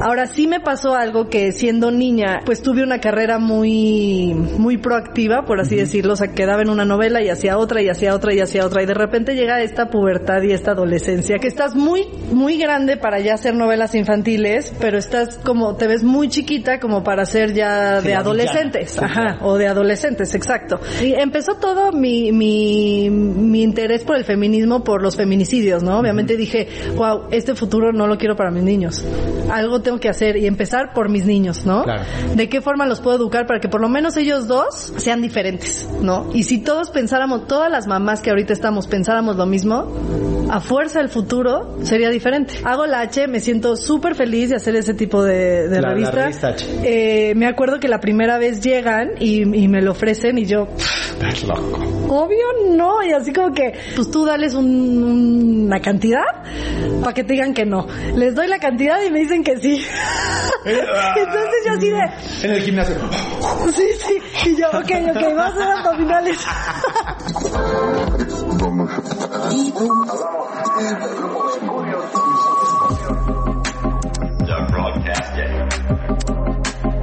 Ahora sí me pasó algo que siendo niña, pues tuve una carrera muy, muy proactiva, por así decirlo, o sea, quedaba en una novela y hacía otra y hacía otra y hacía otra y de repente llega esta pubertad y esta adolescencia que estás muy, muy grande para ya hacer novelas infantiles, pero estás como, te ves muy chiquita como para ser ya Sí, de adolescentes, villana. Ajá, o de adolescentes, exacto. Y empezó todo mi, mi, mi interés por el feminismo, por los feminicidios, ¿no? Obviamente dije, wow, este futuro no lo quiero para mis niños. Algo tengo que hacer y empezar por mis niños, ¿no? Claro. ¿De qué forma los puedo educar para que por lo menos ellos dos sean diferentes, ¿no? Y si todos pensáramos, todas las mamás que ahorita estamos pensáramos lo mismo, a fuerza el futuro sería diferente. Hago la H, me siento súper feliz de hacer ese tipo de, de La- la revista. revista H. Eh, me acuerdo que la primera vez llegan y, y me lo ofrecen y yo, Estás loco. obvio no, y así como que, pues tú dales un- una cantidad para que te digan que no. Les doy la cantidad y me dicen que sí. Entonces yo así de, En el gimnasio. sí, sí, y yo, ok, ok, vamos a hacer abdominales.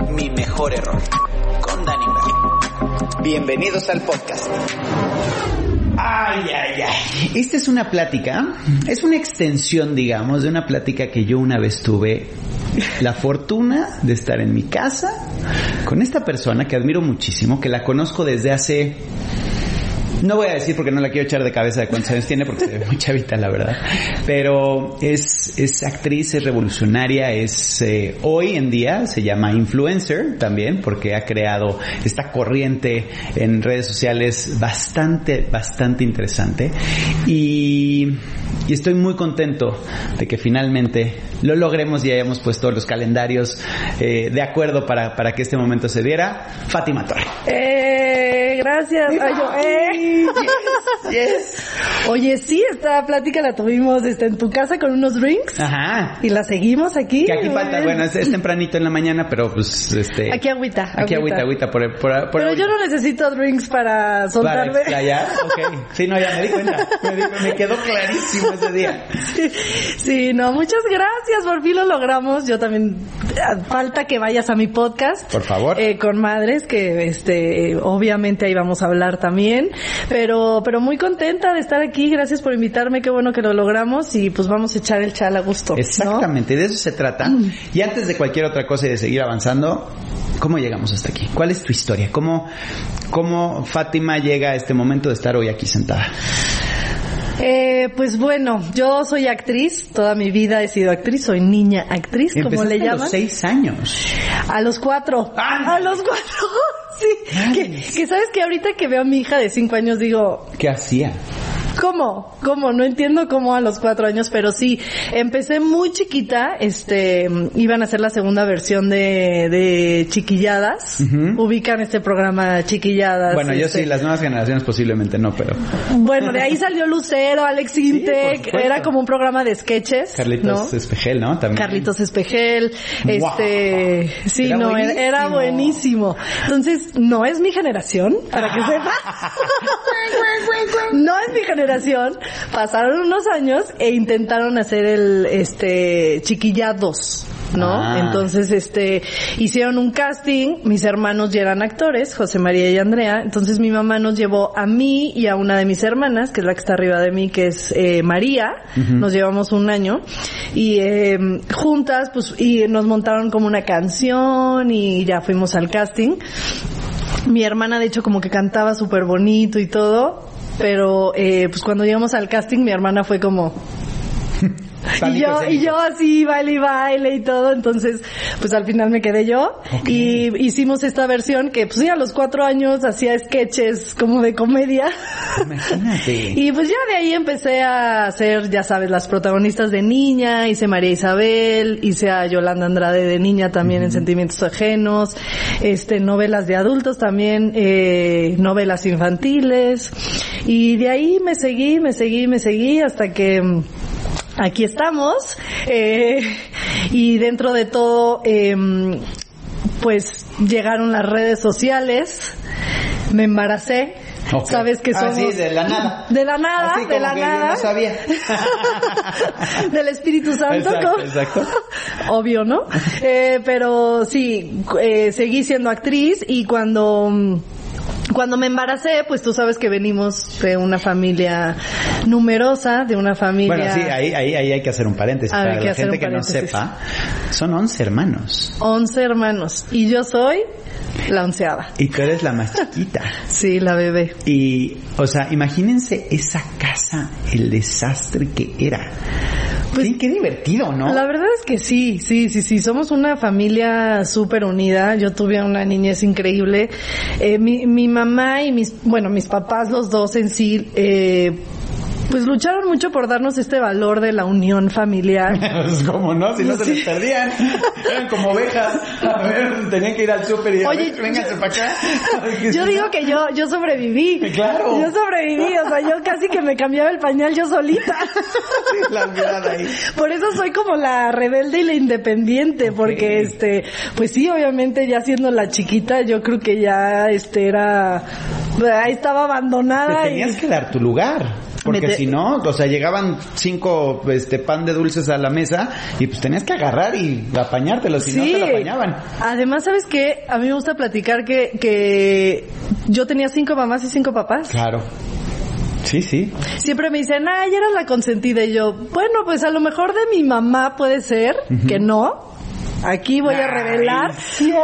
Mi mejor error. Con Dani Berry. Bienvenidos al podcast. Ay, ay, ay. Esta es una plática, es una extensión, digamos, de una plática que yo una vez tuve la fortuna de estar en mi casa con esta persona que admiro muchísimo, que la conozco desde hace... No voy a decir porque no la quiero echar de cabeza de cuántos años tiene, porque se ve muy chavita, la verdad. Pero es, es actriz, es revolucionaria, es eh, hoy en día se llama influencer también, porque ha creado esta corriente en redes sociales bastante, bastante interesante. Y, y estoy muy contento de que finalmente lo logremos y hayamos puesto los calendarios eh, de acuerdo para, para que este momento se diera. Fátima Torre. Eh, gracias. Ay, yo, eh. Oye, sí, esta plática la tuvimos este, en tu casa con unos drinks Ajá. y la seguimos aquí. Que aquí falta, bueno, es, es tempranito en la mañana, pero pues este. Aquí agüita. Aquí agüita, agüita por, por, por Pero yo no necesito drinks para Para soltarme. explayar, ok. Sí, no, ya me di cuenta. Me, di- me quedó clarísimo ese día. Sí, sí, no, muchas gracias, por fin lo logramos. Yo también, eh, falta que vayas a mi podcast. Por favor. Eh, con madres, que este, obviamente ahí vamos a hablar también. Pero, pero muy contenta de estar aquí, gracias por invitarme, qué bueno que lo logramos y pues vamos a echar el chal a gusto. ¿no? Exactamente, de eso se trata. Y antes de cualquier otra cosa y de seguir avanzando, ¿cómo llegamos hasta aquí? ¿Cuál es tu historia? ¿Cómo, cómo Fátima llega a este momento de estar hoy aquí sentada? Eh, pues bueno, yo soy actriz, toda mi vida he sido actriz, soy niña actriz, como le a llaman. los seis años. A los cuatro. ¡Ándale! A los cuatro. Sí. Que, que sabes que ahorita que veo a mi hija de cinco años digo, ¿Qué hacía? ¿Cómo? ¿Cómo? No entiendo cómo a los cuatro años, pero sí, empecé muy chiquita, este, iban a hacer la segunda versión de, de Chiquilladas, ubican este programa Chiquilladas. Bueno, yo este, sí, las nuevas generaciones posiblemente no, pero Bueno, de ahí salió Lucero, Alex Intec, era como un programa de sketches, Carlitos ¿no? Espejel, ¿no? También. Carlitos Espejel, este, sí, Era no, era, era buenísimo. buenísimo. Entonces, no es mi generación, para que sepa. no es mi generación. Pasaron unos años e intentaron hacer el, este, chiquillados. ¿No? Ah. Entonces, este, hicieron un casting, mis hermanos ya eran actores, José María y Andrea, entonces mi mamá nos llevó a mí y a una de mis hermanas, que es la que está arriba de mí, que es eh, María, nos llevamos un año, y eh, juntas, pues, y nos montaron como una canción y ya fuimos al casting. Mi hermana, de hecho, como que cantaba súper bonito y todo, pero eh, pues cuando llegamos al casting, mi hermana fue como... Y yo, y yo así, baile y baile y todo, entonces, pues al final me quedé yo. Y hicimos esta versión que, pues sí, a los cuatro años hacía sketches como de comedia. Imagínate. Y pues ya de ahí empecé a hacer, ya sabes, las protagonistas de niña, hice María Isabel, hice a Yolanda Andrade de niña también en Sentimientos Ajenos, este, novelas de adultos también, eh, novelas infantiles. Y de ahí me seguí, me seguí, me seguí hasta que aquí estamos. Eh, y dentro de todo, em, pues llegaron las redes sociales, me embaracé. Sabes que Ah, somos... sí, de la nada. De la nada, Así de como la que yo nada. no sabía. Del Espíritu Santo. Exacto, ¿no? exacto. Obvio, ¿no? Eh, pero sí, eh, seguí siendo actriz y cuando... Cuando me embaracé, pues tú sabes que venimos de una familia numerosa, de una familia... Bueno, sí, ahí, ahí, ahí hay que hacer un paréntesis. Hay Para que la gente que no sepa, son 11 hermanos. 11 hermanos. Y yo soy la onceava. Y tú eres la más chiquita. Sí, la bebé. Y, o sea, imagínense esa casa, el desastre que era. Pues- sí, qué divertido, ¿no? La verdad es que sí, sí, sí, sí. Somos una familia súper unida. Yo tuve una niñez increíble. Eh, mi, mi mamá y mis, bueno, mis papás, los dos en sí, eh, pues lucharon mucho por darnos este valor de la unión familiar. Pues como no, si no se les perdían. Eran como ovejas. A ver, tenían que ir al súper y Oye, vénganse para acá. Yo digo que yo, yo sobreviví. Claro. Yo sobreviví, o sea, yo casi que me cambiaba el pañal yo solita. la mirada ahí. Por eso soy como la rebelde y la independiente, porque este, pues sí, obviamente ya siendo la chiquita, yo creo que ya este era, ahí estaba abandonada Te y tenías que dar tu lugar. Porque si no, o sea, llegaban cinco este pan de dulces a la mesa y pues tenías que agarrar y apañártelo, si no te lo apañaban. Además, ¿sabes qué? A mí me gusta platicar que, que yo tenía cinco mamás y cinco papás. Claro. Sí, sí. Siempre me dicen, ay, eras la consentida. Y yo, bueno, pues a lo mejor de mi mamá puede ser que no. Aquí voy a revelar,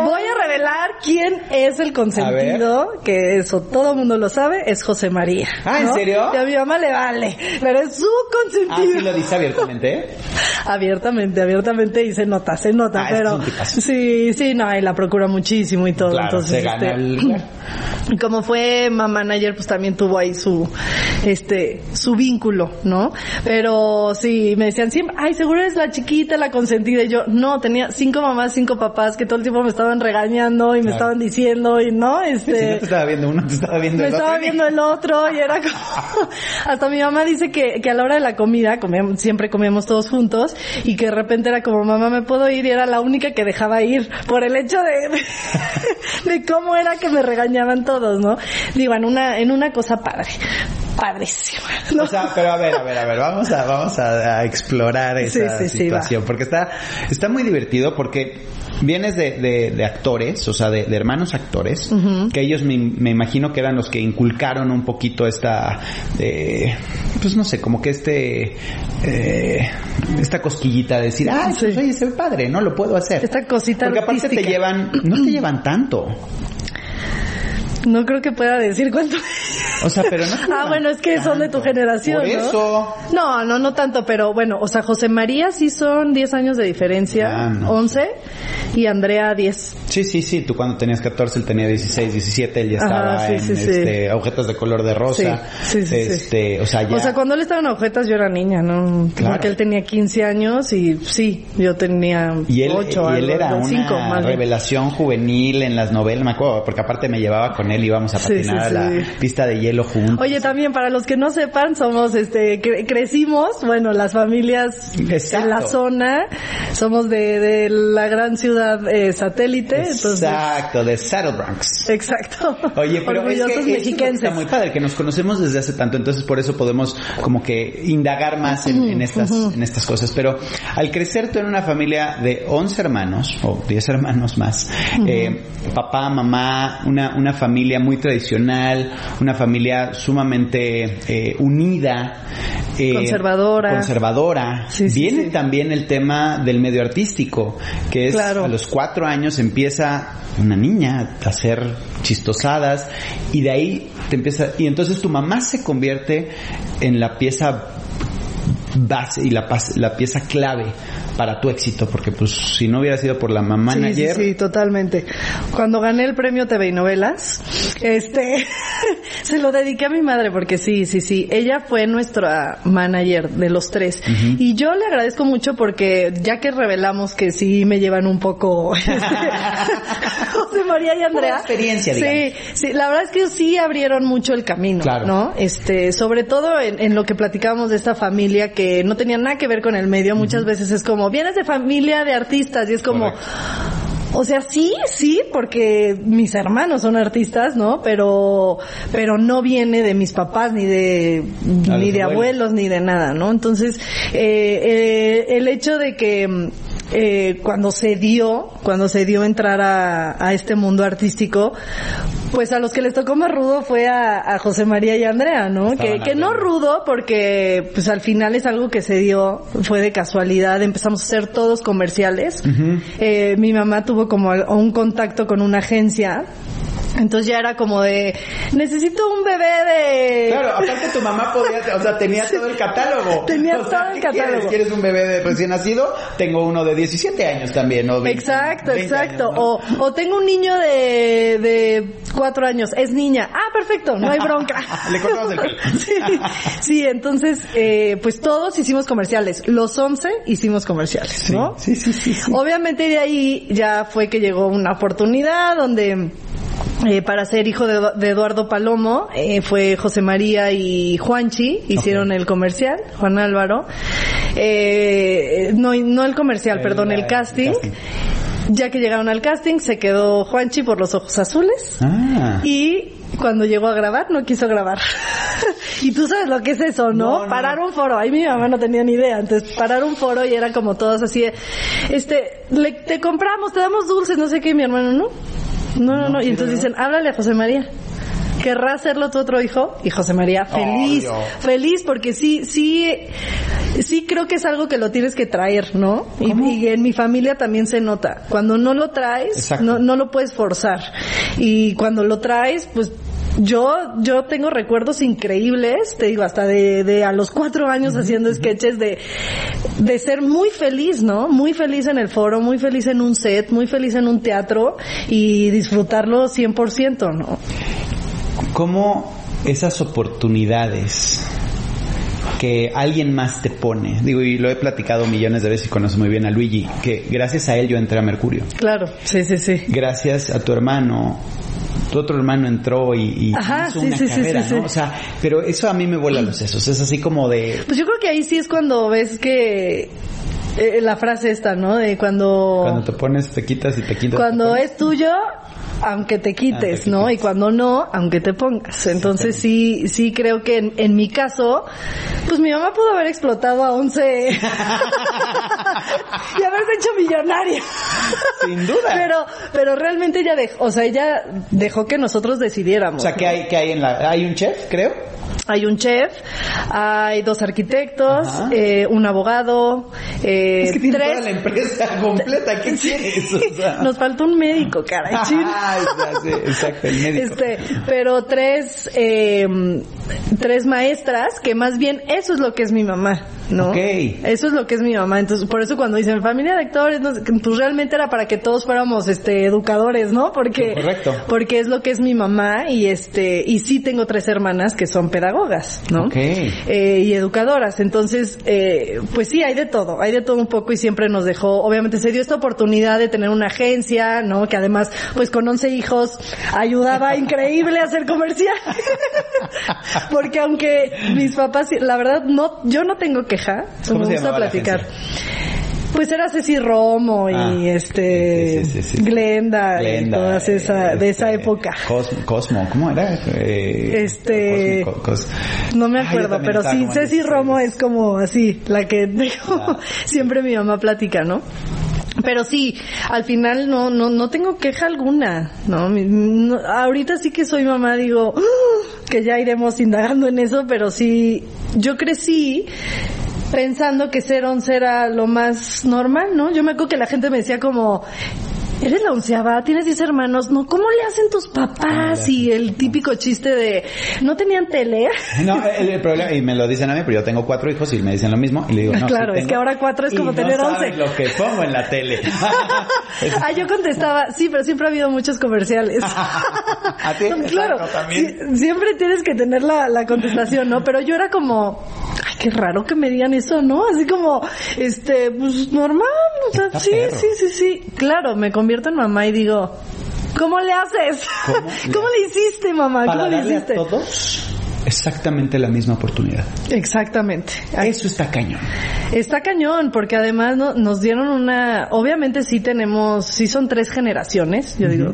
voy a revelar quién es el consentido, que eso todo el mundo lo sabe, es José María. Ah, ¿en ¿no? serio? Que a mi mamá le vale, pero es su Ah, consentido. sí lo dice abiertamente, ¿eh? Abiertamente, abiertamente y se nota, se nota, Ah, es pero sí, sí, no, y la procura muchísimo y todo. Claro, entonces, se gana este, el como fue mamá manager, pues también tuvo ahí su, este, su vínculo, ¿no? Pero sí, me decían siempre, ay, seguro eres la chiquita, la consentida. Y yo, no, tenía cinco mamás, cinco papás que todo el tiempo me estaban regañando y me Claro. estaban diciendo y no, Si no este. te estaba viendo uno, te estaba viendo Me el estaba otro. viendo el otro y era como... Hasta mi mamá dice que, que a la hora de la comida, comíamos- siempre comíamos todos juntos, y que de repente era como, mamá, ¿me puedo ir? Y era la única que dejaba ir, por el hecho de, de, de cómo era que me regañaban todos, ¿no? Digo, en una, en una cosa padre, padrísima, ¿no? O sea, pero a ver, a ver, a ver, vamos a, vamos a, a explorar esa Sí, sí, sí, situación, porque está, está muy divertido porque vienes de, de, de actores, o sea, de, de hermanos actores, que ellos me, me imagino que eran los que inculcaron un poquito esta, eh, pues no sé, como que este, eh, esta cosquillita de decir, ah, pues oye, se ve padre, ¿no? Lo puedo hacer. Esta cosita Porque aparte te artística. llevan, no te llevan tanto. No creo que pueda decir cuánto. O sea, pero no Ah, bueno, es que son de tu tanto. generación, Por ¿no? eso. No, no, no tanto, pero bueno, o sea, José María sí son 10 años de diferencia, Ah, no. 11, y Andrea 10. Sí, sí, sí. Tú cuando tenías 14, él tenía 16, 17, él ya Ajá, estaba sí, en sí, sí. este, agujetas de color de rosa. Sí, sí, sí, sí. este, o sea, ya. O sea, cuando él estaba en agujetas yo era niña, ¿no? Claro. Porque él tenía 15 años y sí, yo tenía y él, 8 y él era una 5 más bien. revelación juvenil en las novelas, me acuerdo, porque aparte me llevaba con él, íbamos a Sí, patinar sí, a la pista de hielo juntos. Oye, también para los que no sepan, somos, este, cre- crecimos, bueno, las familias Exacto. en la zona, somos de, de la gran ciudad eh, satélite, entonces, Exacto, de Saddle Bronx. exacto. Oye, pero Orgullosos es que mexiquenses. está muy padre, que nos conocemos desde hace tanto, entonces por eso podemos como que indagar más en, en estas, en estas cosas. Pero al crecer tú en una familia de 11 hermanos, o 10 hermanos más, eh, papá, mamá, una, una familia muy tradicional, una familia sumamente eh, unida, eh, Conservadora. conservadora, Sí, sí, viene sí. también el tema del medio artístico, que es Claro. a los cuatro años empieza una niña a hacer chistosadas y de ahí te empieza y entonces tu mamá se convierte en la pieza base y la pieza clave para tu éxito porque pues si no hubiera sido por la mamá Sí, sí, manager sí, totalmente. Cuando gané el premio TV y Novelas, este, se lo dediqué a mi madre porque sí, sí, sí, ella fue nuestra manager de los tres. Y yo le agradezco mucho porque ya que revelamos que sí me llevan un poco este, José María y Andrea. Experiencia, Sí, digamos. sí, la verdad es que sí abrieron mucho el camino, Claro. ¿no? Este, sobre todo en, en lo que platicábamos de esta familia que no tenía nada que ver con el medio, muchas veces es como, vienes de familia de artistas y es como, Correcto. O sea, sí, sí, porque mis hermanos son artistas, ¿no? Pero, pero no viene de mis papás, ni de, ni de abuelos. ni de nada, ¿no? Entonces, eh, eh, el hecho de que, eh, cuando se dio, cuando se dio entrar a, a, este mundo artístico, pues a los que les tocó más rudo fue a, a José María y Andrea, ¿no? que, que no rudo porque pues al final es algo que se dio, fue de casualidad, empezamos a hacer todos comerciales. Uh -huh. eh, mi mamá tuvo como un contacto con una agencia entonces ya era como de, necesito un bebé de... Claro, aparte tu mamá podía, o sea, tenía todo el catálogo. Tenía o todo el ¿qué catálogo. Quieres? ¿Quieres un bebé de recién nacido? Tengo uno de 17 años también, ¿no? 20, exacto, exacto. Años, ¿no? o, o tengo un niño de, de 4 años, es niña. Ah, perfecto, no hay bronca. Le cortamos el pelo. sí, sí, entonces, eh, pues todos hicimos comerciales. Los 11 hicimos comerciales, ¿no? Sí, sí, sí, sí. Obviamente de ahí ya fue que llegó una oportunidad donde eh, para ser hijo de, de Eduardo Palomo eh, fue José María y Juanchi hicieron okay. el comercial Juan Álvaro eh, no no el comercial el, perdón el casting, el casting, ya que llegaron al casting se quedó Juanchi por los ojos azules ah. y cuando llegó a grabar no quiso grabar y tú sabes lo que es eso ¿no? no, no. parar un foro ahí mi mamá no tenía ni idea entonces parar un foro y era como todos así este le, te compramos te damos dulces no sé qué mi hermano no no, no, no. Y entonces dicen, háblale a José María. ¿Querrá hacerlo tu otro hijo? Y José María, feliz, feliz, porque sí, sí, sí creo que es algo que lo tienes que traer, ¿no? Y, y, en mi familia también se nota. Cuando no lo traes, no, no lo puedes forzar. Y cuando lo traes, pues yo, yo tengo recuerdos increíbles, te digo, hasta de, de a los cuatro años haciendo sketches de, de ser muy feliz, ¿no? Muy feliz en el foro, muy feliz en un set, muy feliz en un teatro y disfrutarlo 100%, ¿no? ¿Cómo esas oportunidades que alguien más te pone. Digo, y lo he platicado millones de veces y conoces muy bien a Luigi, que gracias a él yo entré a Mercurio. Claro, sí, sí, sí. Gracias a tu hermano tu otro hermano entró y, y Ajá, hizo sí, una sí, carrera, sí, sí, ¿no? sí. O sea, pero eso a mí me vuela los sesos. Es así como de... Pues yo creo que ahí sí es cuando ves que eh, la frase esta, ¿no? De cuando... Cuando te pones, te quitas y te quitas. Cuando te es tuyo, aunque te quites, te ¿no? Y cuando no, aunque te pongas. Entonces sí, sí creo que en, en mi caso, pues mi mamá pudo haber explotado a 11 y haberse hecho millonaria. Sin duda. Pero, pero realmente ella dejó, o sea, ella dejó que nosotros decidiéramos. O sea, que hay, que hay en la... Hay un chef, creo. Hay un chef, hay dos arquitectos, eh, un abogado, eh, Es que tiene tres. toda la empresa completa. ¿Qué quieres? O sea. Nos falta un médico, caray. Exacto, el médico. Este, pero tres, eh, tres maestras, que más bien eso es lo que es mi mamá, ¿no? Ok. Eso es lo que es mi mamá. Entonces, por eso cuando dicen familia de actores, no pues realmente era para que todos fuéramos, este, educadores, ¿no? Porque, Correcto. porque es lo que es mi mamá y este, y sí tengo tres hermanas que son pedagogas, ¿no? Ok. Eh, y educadoras. Entonces, eh, pues sí, hay de todo, hay de todo un poco y siempre nos dejó, obviamente se dio esta oportunidad de tener una agencia, ¿no? Que además, pues con 11 hijos ayudaba increíble a hacer comercial. Porque aunque mis papás, la verdad, no, yo no tengo queja, ¿Cómo me se gusta platicar. Pues era Ceci Romo y Ah, este sí, sí, sí, sí. Glenda, y todas esa, de esa este, época. Cosmo, Cosmo, ¿cómo era? Eh, Este- Cosmo, Cos- No me acuerdo, pero sí, Ceci Romo es como así, la que Claro. siempre mi mamá platica, ¿no? Pero sí, al final no, no, no tengo queja alguna, ¿no? Ahorita sí que soy mamá, digo, "Ah", que ya iremos indagando en eso, pero sí, yo crecí pensando que ser once era lo más normal, ¿no? Yo me acuerdo que la gente me decía como, Eres la onceava, tienes diez hermanos, ¿no? ¿Cómo le hacen tus papás? Y el típico chiste de, ¿no tenían tele? No, el, el problema, y me lo dicen a mí, pero yo tengo cuatro hijos y me dicen lo mismo, y le digo, no, Claro, sí es que ahora cuatro es Y como no tener sabes once. lo que pongo en la tele. Ah, yo contestaba, sí, pero siempre ha habido muchos comerciales. ¿A ti? claro, sí, siempre tienes que tener la, la contestación, ¿no? Pero yo era como, qué raro que me digan eso, ¿no? Así como, este, pues normal, o sea, Está sí, perro. sí, sí, sí. Claro, me convierto en mamá y digo, ¿cómo le haces? ¿Cómo ¿Cómo, le- hiciste, mamá? ¿Cómo le a hiciste? todos, exactamente la misma oportunidad. Exactamente. Eso está cañón. Está cañón, porque además no, nos dieron una, obviamente sí tenemos, sí son tres generaciones, yo digo,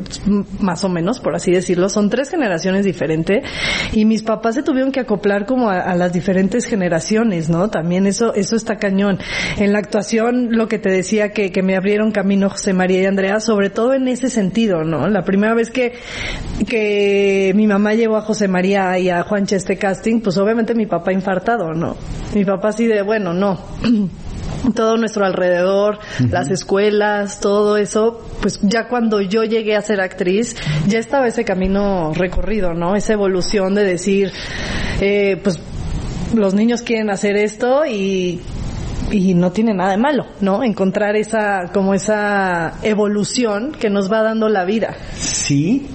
más o menos, por así decirlo, son tres generaciones diferentes, y mis papás se tuvieron que acoplar como a, las diferentes generaciones, ¿no? También eso, eso está cañón. En la actuación, lo que te decía que, que me abrieron camino José María y Andrea, sobre todo en ese sentido, ¿no? La primera vez que, que mi mamá llevó a José María y a Juanche este casting, pues obviamente mi papá infartado, ¿no? Mi papá así de, bueno, no. todo nuestro alrededor, las escuelas, todo eso, pues ya cuando yo llegué a ser actriz, ya estaba ese camino recorrido, ¿no? Esa evolución de decir, eh, pues los niños quieren hacer esto y y no tiene nada de malo, ¿no? Encontrar esa, como esa evolución que nos va dando la vida. Sí,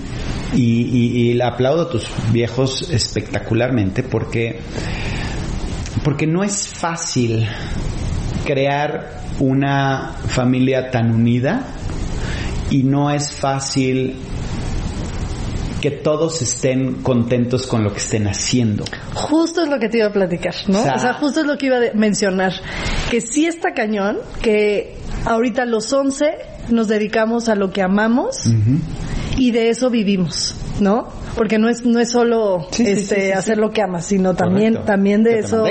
y, y, aplaudo a tus viejos espectacularmente porque, porque no es fácil crear una familia tan unida y no es fácil que todos estén contentos con lo que estén haciendo. Justo es lo que te iba a platicar, ¿no? O sea, justo es lo que iba a mencionar. Que sí está cañón, que ahorita los 11 nos dedicamos a lo que amamos y de eso vivimos, ¿no? Porque no es no es solo este hacer lo que amas, sino también también de eso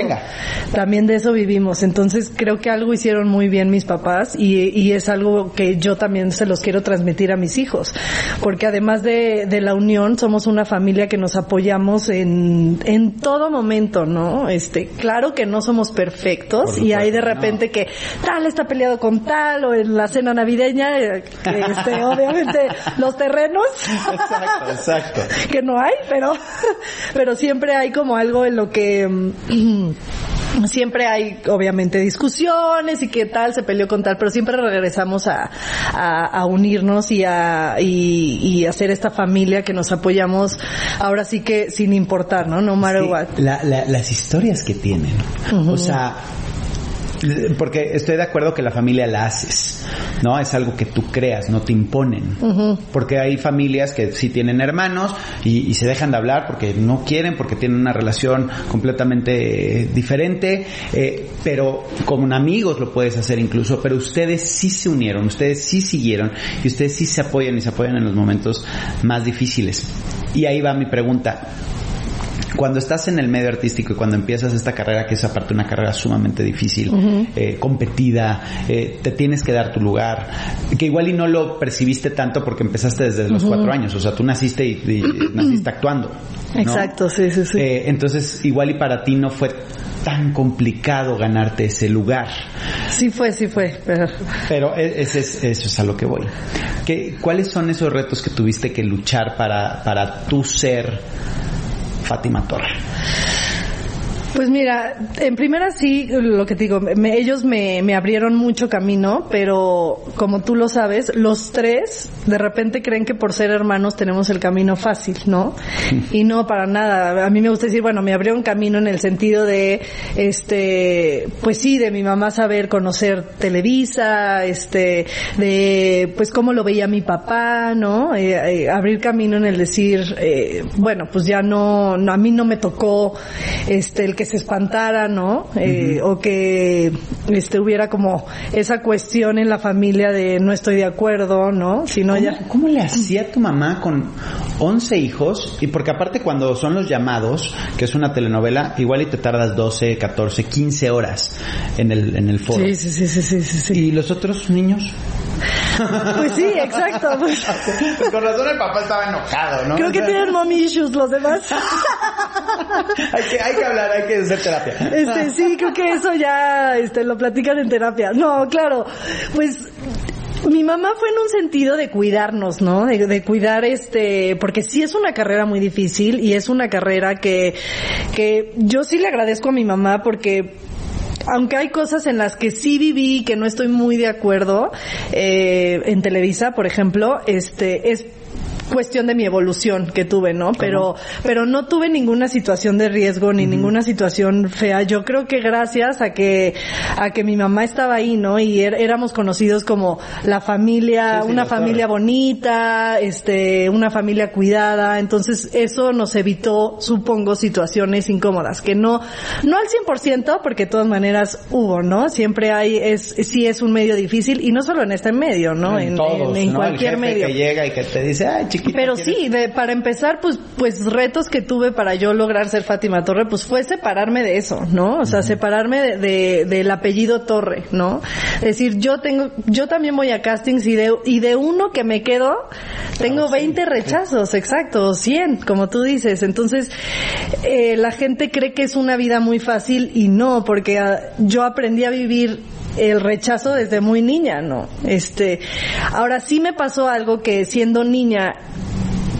también de eso vivimos. Entonces, creo que algo hicieron muy bien mis papás y, y es algo que yo también se los quiero transmitir a mis hijos, porque además de, de la unión somos una familia que nos apoyamos en en todo momento, ¿no? Este, claro que no somos perfectos y hay de repente que tal está peleado con tal o en la cena navideña este, obviamente los terrenos Exacto, exacto. que no hay, pero, pero siempre hay como algo en lo que, mm, siempre hay obviamente discusiones y qué tal se peleó con tal, pero siempre regresamos a, a, unirnos y a y, hacer esta familia que nos apoyamos ahora sí que sin importar, ¿no? No matter what. las historias que tienen. O sea, porque estoy de acuerdo que la familia la haces, ¿no? Es algo que tú creas, no te imponen. Porque hay familias que sí tienen hermanos y, se dejan de hablar porque no quieren, porque tienen una relación completamente eh, diferente, eh, pero como amigos lo puedes hacer incluso, pero ustedes sí se unieron, ustedes sí siguieron y ustedes sí se apoyan y se apoyan en los momentos más difíciles. Y ahí va mi pregunta cuando estás en el medio artístico y cuando empiezas esta carrera, que es aparte una carrera sumamente difícil, eh, competida, eh, te tienes que dar tu lugar, que igual y no lo percibiste tanto porque empezaste desde los cuatro años, o sea, tú naciste y, naciste actuando. Exacto, sí, sí, sí. Eh, entonces, igual y para ti no fue tan complicado ganarte ese lugar. Sí fue, sí fue, pero... Pero e, ese es, eso es a lo que voy. ¿Qué, ¿Cuáles son esos retos que tuviste que luchar para, para tú ser Fátima Torre. Pues mira, en primera sí, lo que te digo, ellos me, me, abrieron mucho camino, pero como tú lo sabes, los tres de repente creen que por ser hermanos tenemos el camino fácil, ¿no? Y no para nada. A mí me gusta decir, bueno, me abrió un camino en el sentido de, este, pues sí, de mi mamá saber conocer Televisa, este, de, pues cómo lo veía mi papá, ¿no? Eh, eh, abrir camino en el decir, eh, bueno, pues ya no, no, a mí no me tocó, este, el que se espantara, ¿no? Eh, o que este hubiera como esa cuestión en la familia de no estoy de acuerdo, ¿no? Sino ¿Cómo, ya... ¿Cómo le hacía tu mamá con 11 hijos? Y porque aparte cuando son los llamados, que es una telenovela, igual y te tardas 12, 14, 15 horas en el, en el foro. Sí, sí, sí, sí, sí, sí. ¿Y los otros niños? Pues sí, exacto. Pues. Con razón el papá estaba enojado, ¿no? Creo que tienen mommy issues los demás. hay, que, hay que hablar, hay que hacer terapia. Este, sí, creo que eso ya este, lo platican en terapia. No, claro, pues mi mamá fue en un sentido de cuidarnos, ¿no? De, de, cuidar este, porque sí es una carrera muy difícil y es una carrera que, que yo sí le agradezco a mi mamá porque aunque hay cosas en las que sí viví que no estoy muy de acuerdo, eh, en Televisa, por ejemplo, este, es cuestión de mi evolución que tuve, ¿no? Pero, pero no tuve ninguna situación de riesgo ni ninguna situación fea. Yo creo que gracias a que, a que mi mamá estaba ahí, ¿no? Y er, éramos conocidos como la familia, Sí, sí, una familia bonita, este, una familia cuidada. Entonces eso nos evitó, supongo, situaciones incómodas que no, no al 100% porque de todas maneras hubo, ¿no? Siempre hay, es, sí es un medio difícil y no solo en este medio, ¿no? En, todos, en ¿no? cualquier El jefe medio. que llega y que te dice, ay, chiquita. Pero ¿quieres-" sí, de- para empezar, pues, pues retos que tuve para yo lograr ser Fátima Torre, pues fue separarme de eso, ¿no? O sea, separarme de, de- del apellido Torre, ¿no? Es decir, yo tengo, yo también voy a castings y de, y de uno que me quedo, tengo 20 rechazos, exacto, o 100, como tú dices. Entonces, eh, la gente cree que es una vida muy fácil y no, porque ah, yo aprendí a vivir el rechazo desde muy niña, ¿no? Este, ahora sí me pasó algo que siendo niña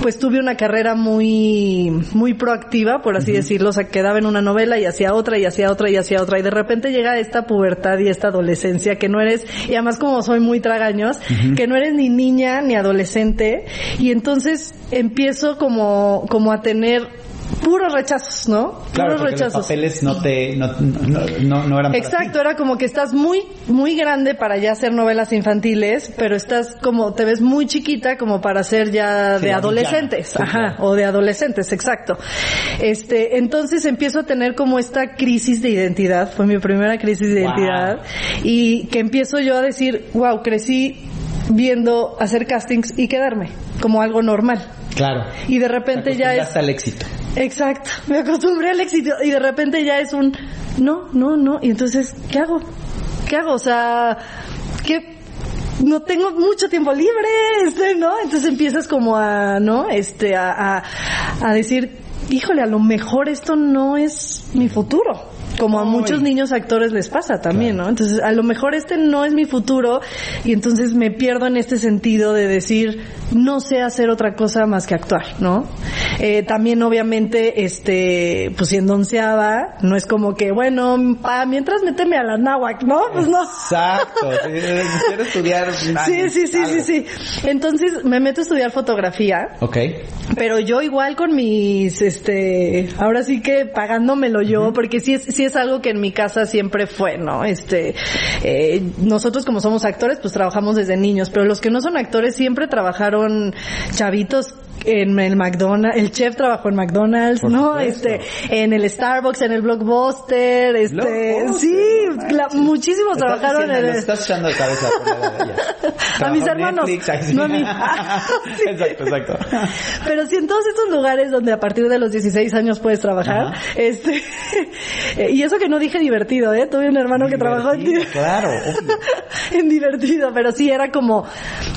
pues tuve una carrera muy muy proactiva, por así decirlo, o sea, quedaba en una novela y hacía otra y hacía otra y hacía otra. Y de repente llega esta pubertad y esta adolescencia que no eres y además como soy muy tragaños, que no eres ni niña ni adolescente. Y entonces empiezo como como a tener puros rechazos, ¿no? Claro, puros porque los rechazos. papeles no te, no, no, no, no eran para Exacto, era como que estás muy, muy grande para ya hacer novelas infantiles, pero estás como, te ves muy chiquita como para ser ya Sí, de adolescentes. Sí, ajá, claro. o de adolescentes, exacto. Este, entonces empiezo a tener como esta crisis de identidad, fue mi primera crisis de Wow. identidad, y que empiezo yo a decir, wow, crecí viendo hacer castings y quedarme como algo normal. Claro. Y de repente ya es Hasta el éxito. Exacto, me acostumbré al éxito y de repente ya es un no, no, no. Y entonces, ¿qué hago? ¿Qué hago? O sea, ¿qué? No tengo mucho tiempo libre, este, ¿no? Entonces empiezas como a, ¿no? Este, a, a, a decir, híjole, a lo mejor esto no es mi futuro. Como a muchos niños actores les pasa también, ¿no? Entonces, a lo mejor este no es mi futuro y entonces me pierdo en este sentido de decir, no sé hacer otra cosa más que actuar, ¿no? Eh, también obviamente, este, pues siendo onceava, no es como que, bueno, pa, mientras méteme a la náhuac, ¿no? Pues no. Exacto. Sí, Quiero estudiar. Sí, sí, sí, sí, sí. Entonces me meto a estudiar fotografía, Ok. pero yo igual con mis, este, ahora sí que pagándomelo yo, porque sí es, sí es algo que en mi casa siempre fue, ¿no? Este, eh, nosotros como somos actores, pues trabajamos desde niños, pero los que no son actores siempre trabajaron chavitos en el McDonald's, el chef trabajó en McDonald's, Por ¿no? supuesto. Este, en el Starbucks, en el Blockbuster, este, Blockbuster, sí, la- muchísimos trabajaron diciendo- en el, estás echando de cabeza. A mis hermanos, Netflix, no a mí. Sí. Exacto, exacto. Pero sí en todos estos lugares donde a partir de los 16 años puedes trabajar, Ajá. este, y eso que no dije divertido, eh, tuve un hermano que trabajó en, Claro, obvio. en divertido, pero sí era como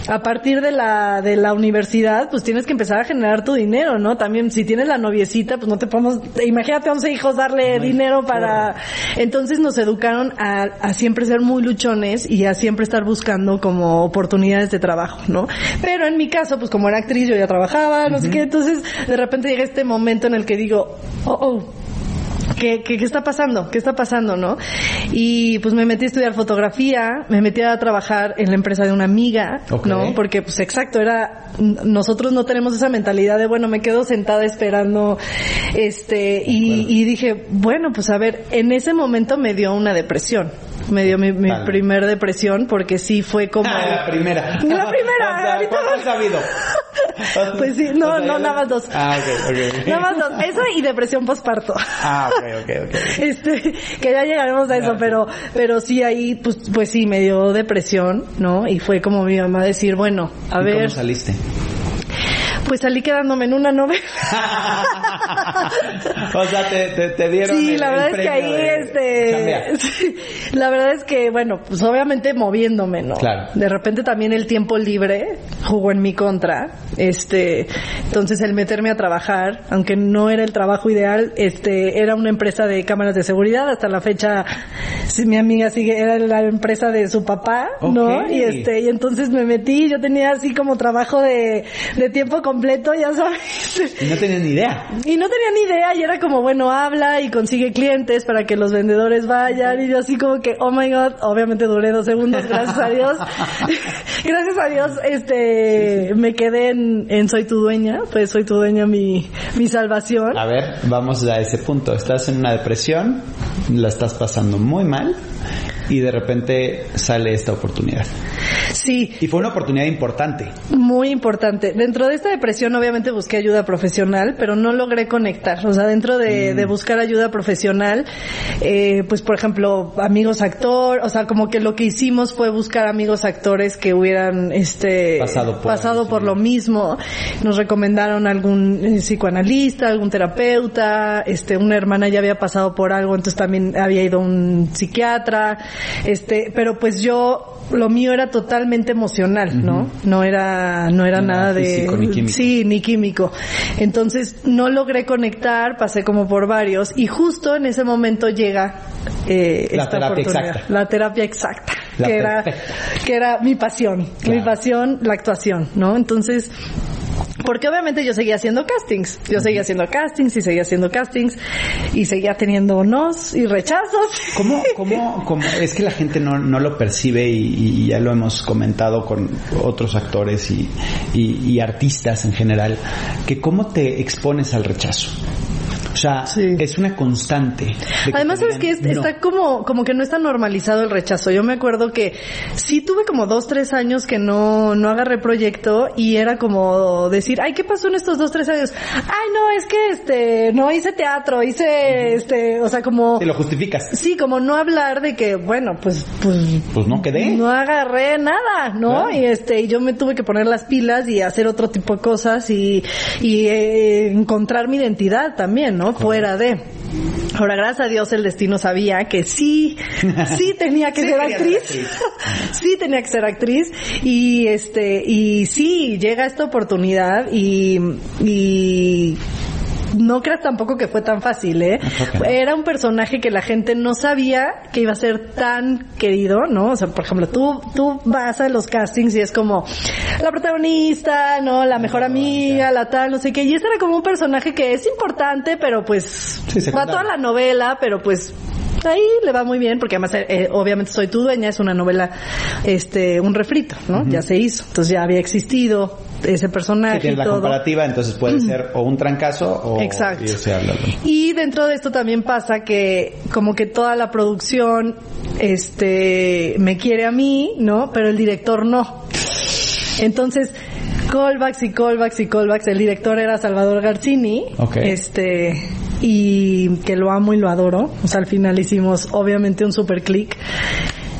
a partir de la de la universidad, pues tienes que empezar a generar tu dinero, ¿no? También si tienes la noviecita, pues no te podemos, imagínate a 11 hijos darle dinero para entonces nos educaron a, a siempre ser muy luchones y a siempre estar buscando como oportunidades de trabajo, ¿no? Pero en mi caso, pues como era actriz, yo ya trabajaba, no sé qué, entonces de repente llega este momento en el que digo, oh, oh, ¿Qué, qué, qué está pasando? ¿Qué está pasando, no? Y pues me metí a estudiar fotografía, me metí a trabajar en la empresa de una amiga. ¿no? Porque pues exacto, era, nosotros no tenemos esa mentalidad de, bueno, me quedo sentada esperando, este, y, y dije, bueno, pues a ver, en ese momento me dio una depresión. Me dio mi, mi Vale. primer depresión porque sí fue como... Ah, la primera. La primera, O sea, ahorita ¿Cuánto no- has sabido? Pues sí, no, O sea, no, nada más dos. Ah, ok, ok. Nada más dos. Eso y depresión postparto. Ah, ok, ok, ok. este que ya llegaremos a eso Claro. pero pero sí ahí pues pues sí me dio depresión no y fue como mi mamá decir bueno a ¿Y ver ¿Cómo saliste? Pues salí quedándome en una novela. O sea, te, te, te dieron sí el- la el verdad es que ahí de este sí, la verdad es que bueno pues obviamente moviéndome no Claro. de repente también el tiempo libre jugó en mi contra este entonces el meterme a trabajar aunque no era el trabajo ideal este era una empresa de cámaras de seguridad hasta la fecha sí, mi amiga sigue era la empresa de su papá no y este y entonces me metí yo tenía así como trabajo de, de tiempo completo completo, ya sabes. Y no tenían ni idea. Y no tenía ni idea y era como, bueno, habla y consigue clientes para que los vendedores vayan y yo así como que, oh my god, obviamente duré dos segundos, gracias a Dios. gracias a Dios, este, me quedé en, en Soy tu dueña, pues Soy tu dueña mi, mi salvación. A ver, vamos a ese punto. Estás en una depresión, la estás pasando muy mal y de repente sale esta oportunidad. Sí. Y fue una oportunidad importante. Muy importante. Dentro de esta depresión obviamente busqué ayuda profesional, pero no logré conectar. O sea, dentro de, de buscar ayuda profesional, eh, pues por ejemplo, amigos actor, o sea, como que lo que hicimos fue buscar amigos actores que hubieran este Pasado por pasado por lo mismo. Nos recomendaron algún eh, psicoanalista, algún terapeuta, este, una hermana ya había pasado por algo, entonces también había ido un psiquiatra, este, pero pues yo lo mío era totalmente emocional, ¿no? No era, no era No nada de, físico ni químico. sí, ni químico. Entonces no logré conectar, pasé como por varios y justo en ese momento llega eh, La esta terapia exacta. la terapia exacta, La que era, que era mi pasión, Claro. mi pasión, la actuación, ¿no? Entonces porque obviamente yo seguía haciendo castings, yo seguía haciendo castings y seguía haciendo castings y seguía teniendo nos y rechazos. ¿Cómo, cómo, cómo- es que la gente no, no lo percibe y, y ya lo hemos comentado con otros actores y, y- y artistas en general, que cómo te expones al rechazo? O sea, Sí. es una constante. que Además, sabes que no. está como, como que no está normalizado el rechazo. Yo me acuerdo que sí tuve como dos, tres años que no, no agarré proyecto y era como decir, ay, ¿qué pasó en estos dos, tres años? Ay, no, es que este, no hice teatro, hice este, o sea, como, Te lo justificas. sí, como no hablar de que, bueno, pues, pues, Pues no quedé. no agarré nada, ¿no? Claro. Y este, y yo me tuve que poner las pilas y hacer otro tipo de cosas y, y eh, encontrar mi identidad también, ¿no? Fuera de. Ahora, gracias a Dios, el destino sabía que sí, sí tenía que Sí ser actriz. actriz. sí tenía que ser actriz. Y este, y sí, llega esta oportunidad y, y no creas tampoco que fue tan fácil, ¿eh? Era un personaje que la gente no sabía que iba a ser tan querido, ¿no? O sea, por ejemplo, tú, tú vas a los castings y es como la protagonista, ¿no? La mejor amiga, la tal, no sé qué. Y ese era como un personaje que es importante, pero pues Sí, va toda la novela, pero pues ahí le va muy bien porque además eh, obviamente soy tu dueña es una novela este un refrito no ya se hizo entonces ya había existido ese Que personaje y tienes la todo comparativa, entonces puede ser o un trancazo o Exacto. Y dentro de esto también pasa que como que toda la producción este me quiere a mí, ¿no? Pero el director no. Entonces, callbacks y callbacks y callbacks. El director era Salvador Garcini. Ok. Este y que lo amo y lo adoro. O sea, al final hicimos obviamente un super click.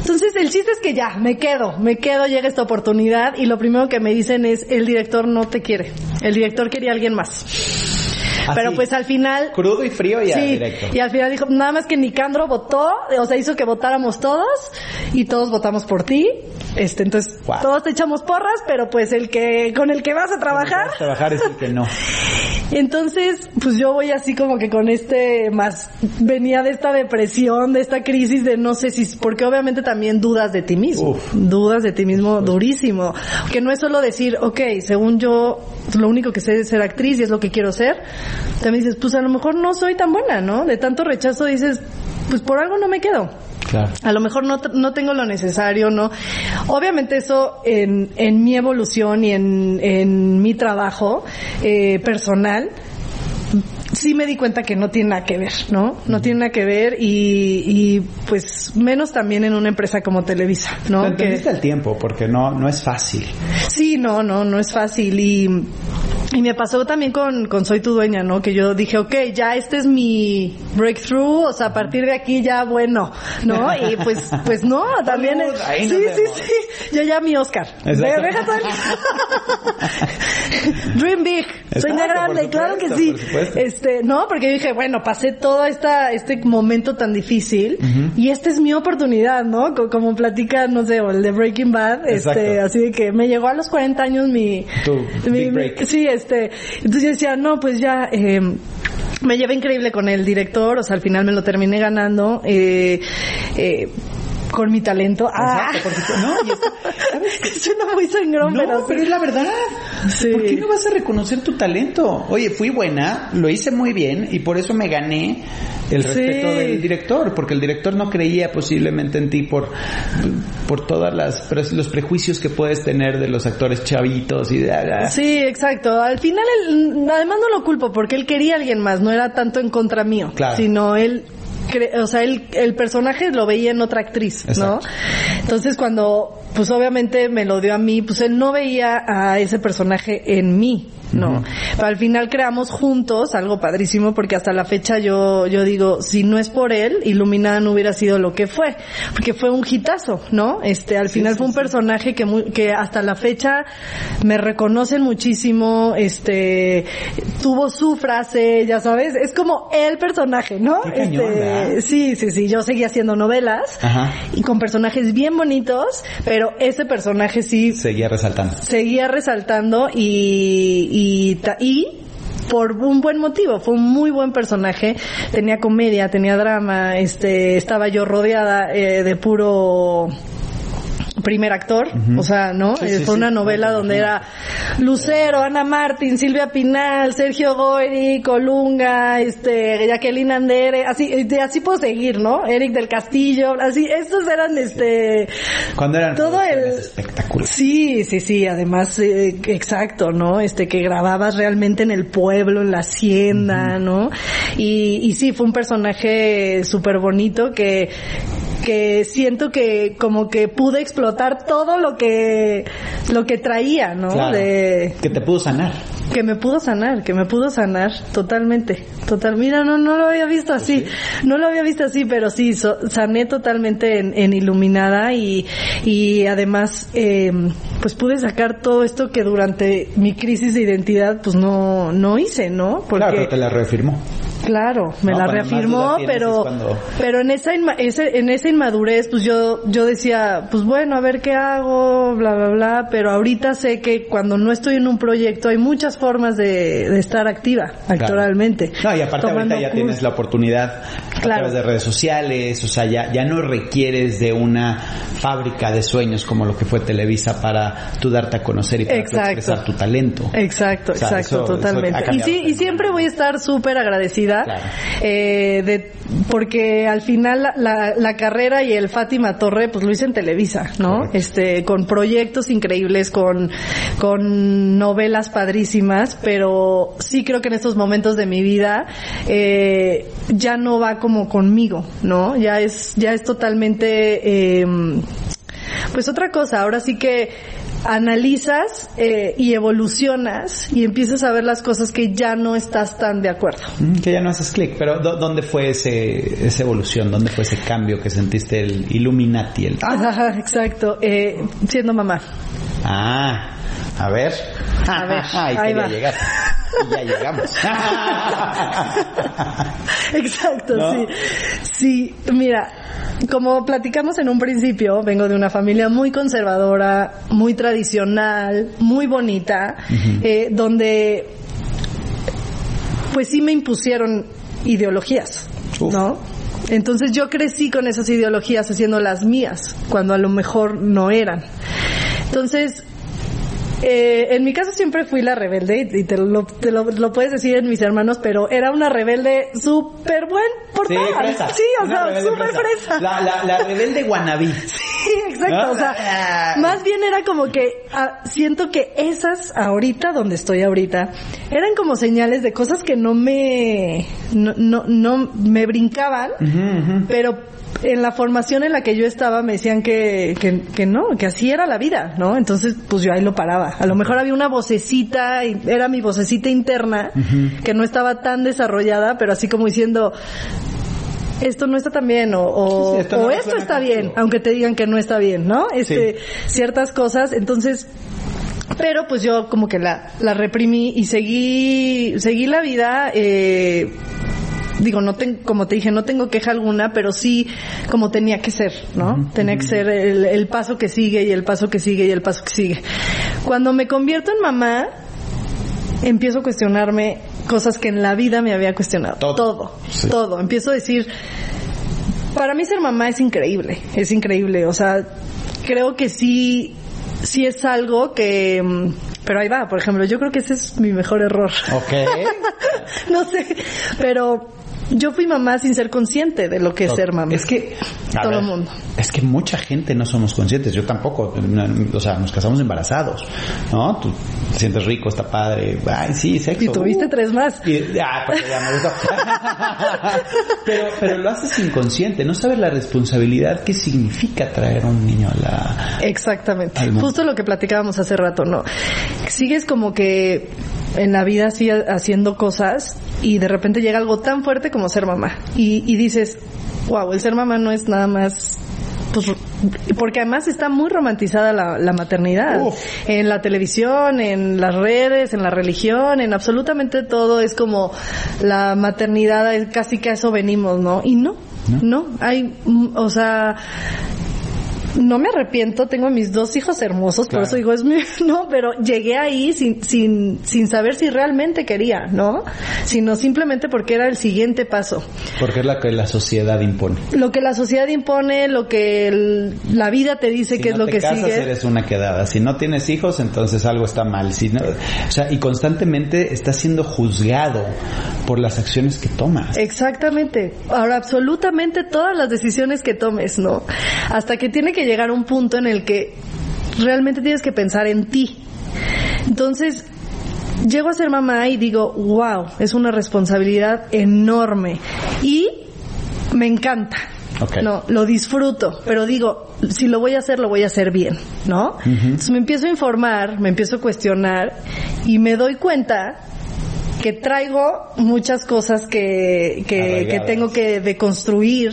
Entonces el chiste es que ya, me quedo, me quedo, llega esta oportunidad y lo primero que me dicen es, el director no te quiere, el director quería a alguien más. Pero pues al final... Crudo y frío y Sí, directo. y al final dijo, nada más que Nicandro votó, o sea, hizo que votáramos todos y todos votamos por ti. Este, entonces, Wow. todos te echamos porras, pero pues el que, con el que vas a trabajar. Vas a trabajar es el que no. Entonces, pues yo voy así como que con este más venía de esta depresión, de esta crisis de no sé si porque obviamente también dudas de ti mismo, Uf. dudas de ti mismo durísimo, que no es solo decir, ok, según yo lo único que sé es ser actriz y es lo que quiero ser. También dices, pues a lo mejor no soy tan buena, ¿no? De tanto rechazo dices, pues por algo no me quedo. Claro. A lo mejor no, no tengo lo necesario, ¿no? Obviamente eso en, en mi evolución y en, en mi trabajo eh, personal, sí me di cuenta que no tiene nada que ver, ¿no? No tiene nada que ver y, y pues menos también en una empresa como Televisa, ¿no? Lo Que- el tiempo, porque no, no es fácil. Sí, no, no, no es fácil y, y me pasó también con, con Soy tu dueña, ¿no? Que yo dije, ok, ya este es mi breakthrough, o sea, a partir de aquí ya bueno, ¿no? Y pues, pues no, también es, sí, sí, sí, yo ya mi Oscar. El- Dream big, sueña grande, claro que sí. Este, no, porque yo dije, bueno, pasé todo esta, este momento tan difícil y esta es mi oportunidad, ¿no? Co- Como platica, no sé, o el de Breaking Bad, este, así de que me llegó a los 40 años mi, mi- big mi- break. sí, este, entonces yo decía, no, pues ya, eh, me llevé increíble con el director, o sea, al final me lo terminé ganando, eh, eh, Con mi talento. Ah. Exacto, porque no, y esto- ¿sabes qué? Suena muy sangrón, No, pero, pero es la verdad. Sí. ¿Por qué no vas a reconocer tu talento? Oye, fui buena, lo hice muy bien y por eso me gané el Sí. respeto del director, porque el director no creía posiblemente en ti por por todas las los prejuicios que puedes tener de los actores chavitos y de ah, Sí, exacto. Al final, él, además no lo culpo porque él quería a alguien más, no era tanto en contra mío, Claro. sino él, o sea, él, el personaje lo veía en otra actriz, ¿no? Entonces cuando, pues obviamente me lo dio a mí, pues él no veía a ese personaje en mí. No, pero al final creamos juntos algo padrísimo porque hasta la fecha yo yo digo si no es por él Iluminada no hubiera sido lo que fue porque fue un hitazo, ¿no? Este al final fue un personaje que que hasta la fecha me reconocen muchísimo, este tuvo su frase, ya sabes, es como el personaje, ¿no? Qué Este, sí, sí, sí, yo seguía haciendo novelas Ajá. y con personajes bien bonitos, pero ese personaje sí seguía resaltando. seguía resaltando y, y, y por un buen motivo, fue un muy buen personaje, tenía comedia, tenía drama, este, estaba yo rodeada eh, de puro primer actor, o sea, ¿no? Sí, Eh, sí, fue sí. una novela donde era Lucero, Ana Martín, Silvia Pinal, Sergio Goyri, Colunga, este, Jacqueline Andere, así, eh, así puedo seguir, ¿no? Eric del Castillo, así, estos eran, este, Cuando eran todo el espectaculares. Sí, sí, sí, además eh, exacto, ¿no? Este que grababas realmente en el pueblo, en la hacienda, ¿no? Y, y sí, fue un personaje súper bonito que que siento que como que pude explotar todo lo que lo que traía, ¿no? Claro. De Que te pudo sanar. Que me pudo sanar, que me pudo sanar totalmente, total. Mira, no, no lo había visto así, no lo había visto así, pero sí, so- sané totalmente en, en iluminada y, y además, eh, pues pude sacar todo esto que durante mi crisis de identidad, pues no, no hice, ¿no? Porque, Claro, pero te la reafirmó. Claro, me No, la reafirmó, pero cuando- pero en esa inma- ese- en esa inmadurez, pues yo yo decía, pues bueno, a ver qué hago, bla bla bla, pero ahorita sé que cuando no estoy en un proyecto hay muchas formas de, de estar activa actualmente. No, y aparte ahorita ya tienes la oportunidad a Claro. través de redes sociales, o sea, ya, ya no requieres de una fábrica de sueños como lo que fue Televisa para tú darte a conocer y para expresar tu talento. Exacto, O sea, exacto, eso- totalmente. y sí, y siempre voy a estar súper agradecida, Claro. eh, de, porque al final la, la, la carrera y el Fátima Torre, pues lo hice en Televisa, ¿no? Correcto. Este, con proyectos increíbles, con, con novelas padrísimas, pero sí creo que en estos momentos de mi vida, eh, ya no va como conmigo, ¿no? Ya es, ya es totalmente, eh, pues otra cosa, ahora sí que analizas eh, y evolucionas y empiezas a ver las cosas que ya no estás tan de acuerdo. Mm, Que ya no haces clic, pero ¿dó- ¿dónde fue ese, esa evolución? ¿Dónde fue ese cambio que sentiste el Illuminati? El... Exacto, eh, siendo mamá. Ah, a ver. A ver, Ay, ahí quería va. llegar. Y ya llegamos. Exacto, ¿No? sí. Sí, mira, como platicamos en un principio, vengo de una familia muy conservadora, muy tradicional, muy bonita, eh, donde pues sí me impusieron ideologías, Uf. ¿no? Entonces yo crecí con esas ideologías haciendo las mías, cuando a lo mejor no eran. Entonces, eh, en mi caso siempre fui la rebelde y te lo, te lo, lo puedes decir en mis hermanos, pero era una rebelde súper buen portada. fresa. Sí, o Una sea, súper fresa. La, la, la rebelde guanabí. Sí, exacto. ¿No? O sea, más bien era como que ah, siento que esas ahorita, donde estoy ahorita, eran como señales de cosas que no me, no, no, no me brincaban, pero en la formación en la que yo estaba me decían que, que, que no, que así era la vida, ¿no? Entonces, pues yo ahí lo paraba. A lo mejor había una vocecita, era mi vocecita interna, que no estaba tan desarrollada, pero así como diciendo, esto no está tan bien o, o, Sí, sí, esto no está bien, contigo. aunque te digan que no está bien, ¿no? Este, ciertas cosas, entonces, pero pues yo como que la, la reprimí y seguí, seguí la vida, eh, digo, no tengo, como te dije, no tengo queja alguna, pero sí como tenía que ser, ¿no? Tenía que ser el, el paso que sigue y el paso que sigue y el paso que sigue. Cuando me convierto en mamá, empiezo a cuestionarme cosas que en la vida me había cuestionado. Todo. Todo, Sí. todo. Empiezo a decir, Para mí ser mamá es increíble, es increíble. O sea, creo que sí, sí es algo que... mm, Pero ahí va, por ejemplo, yo creo que ese es mi mejor error. Ok. no sé, pero yo fui mamá sin ser consciente de lo que es ser mamá. Es que todo ver, el mundo. Es que mucha gente no somos conscientes. Yo tampoco. O sea, nos casamos embarazados, ¿no? Tú te sientes rico, está padre. Ay, sí, sexo. Y tuviste uh. tres más. Y, ah, porque ya me gustó. pero, pero lo haces inconsciente. No sabes la responsabilidad que significa traer a un niño a la. Exactamente. Al mundo. Justo lo que platicábamos hace rato, ¿no? Sigues como que en la vida así haciendo cosas y de repente llega algo tan fuerte como ser mamá. Y, y dices, wow, el ser mamá no es nada más pues porque además está muy romantizada la, la maternidad Uf. en la televisión, en las redes, en la religión, en absolutamente todo es como la maternidad casi que a eso venimos, ¿no? Y no, ¿No? no, hay, o sea, no me arrepiento, tengo mis dos hijos hermosos, por eso digo es mi, no, pero llegué ahí sin, sin, sin saber si realmente quería, ¿no? Sino simplemente porque era el siguiente paso. Porque es la que la sociedad impone. Lo que la sociedad impone, lo que el- la vida te dice Si que no es lo te que casas, sigue. eres una quedada. Si no tienes hijos, entonces algo está mal. Si no, o sea, y constantemente estás siendo juzgado por las acciones que tomas. Exactamente. Ahora, absolutamente todas las decisiones que tomes, ¿no? Hasta que tiene que llegar un punto en el que realmente tienes que pensar en ti. Entonces, llego a ser mamá y digo, wow, es una responsabilidad enorme. Y me encanta. Ok. No, lo disfruto, pero digo, si lo voy a hacer, lo voy a hacer bien, ¿no? Entonces me empiezo a informar, me empiezo a cuestionar y me doy cuenta que traigo muchas cosas que, que, que tengo que deconstruir,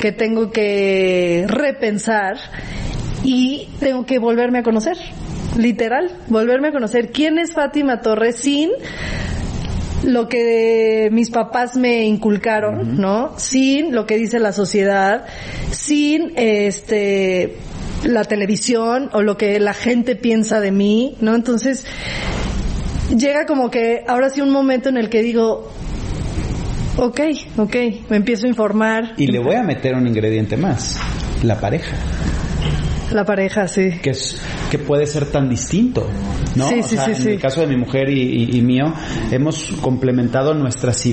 que tengo que repensar y tengo que volverme a conocer. Literal, volverme a conocer quién es Fátima Torres sin lo que mis papás me inculcaron, ¿no? Sin lo que dice la sociedad, sin este la televisión o lo que la gente piensa de mí, ¿no? Entonces llega como que ahora sí un momento en el que digo, ok, ok, me empiezo a informar. Y le voy a meter un ingrediente más. La pareja. La pareja, sí. que es que puede ser tan distinto, ¿no? Sí, O sí, sea, sí, en el caso de mi mujer y, y- y mío, hemos complementado nuestras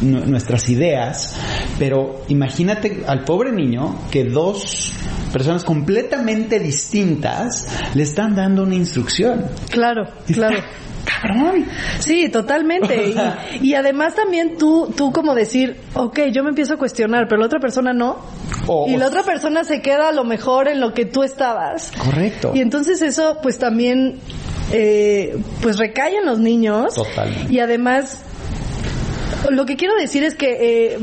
nuestras ideas, pero imagínate al pobre niño que dos personas completamente distintas le están dando una instrucción. Claro, claro. Cabrón. Sí, totalmente. Y, y además también tú, tú como decir, ok, yo me empiezo a cuestionar, pero la otra persona no. Y la otra persona se queda a lo mejor en lo que tú estabas. Correcto. Y entonces eso pues también eh, pues recae en los niños. Totalmente. Y además lo que quiero decir es que eh,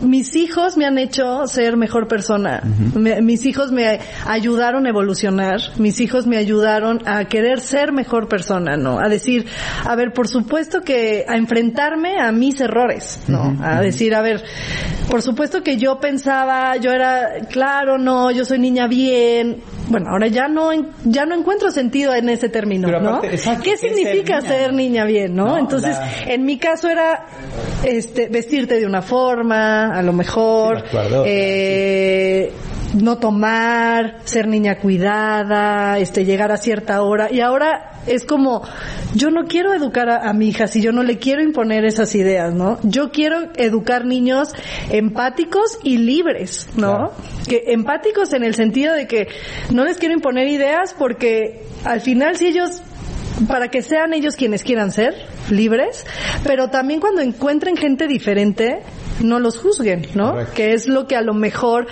mis hijos me han hecho ser mejor persona. Me- mis hijos me ayudaron a evolucionar. Mis hijos me ayudaron a querer ser mejor persona, ¿no? A decir, a ver, por supuesto que a enfrentarme a mis errores, ¿no? A decir, a ver, por supuesto que yo pensaba, yo era, claro, no, yo soy niña bien. Bueno, ahora ya no, ya no encuentro sentido en ese término, Pero ¿no? exacto, ¿Qué ¿qué ser significa niña? ser niña bien, no? No, Entonces, la- en mi caso era este vestirte de una forma, a lo mejor, Sí, actuar, eh, no tomar, ser niña cuidada, este llegar a cierta hora y ahora es como yo no quiero educar a, a mi hija si yo no le quiero imponer esas ideas, ¿no? Yo quiero educar niños empáticos y libres, ¿no? Claro. Que empáticos en el sentido de que no les quiero imponer ideas porque al final si ellos para que sean ellos quienes quieran ser, libres, pero también cuando encuentren gente diferente, no los juzguen, ¿no? Correcto. Que es lo que a lo mejor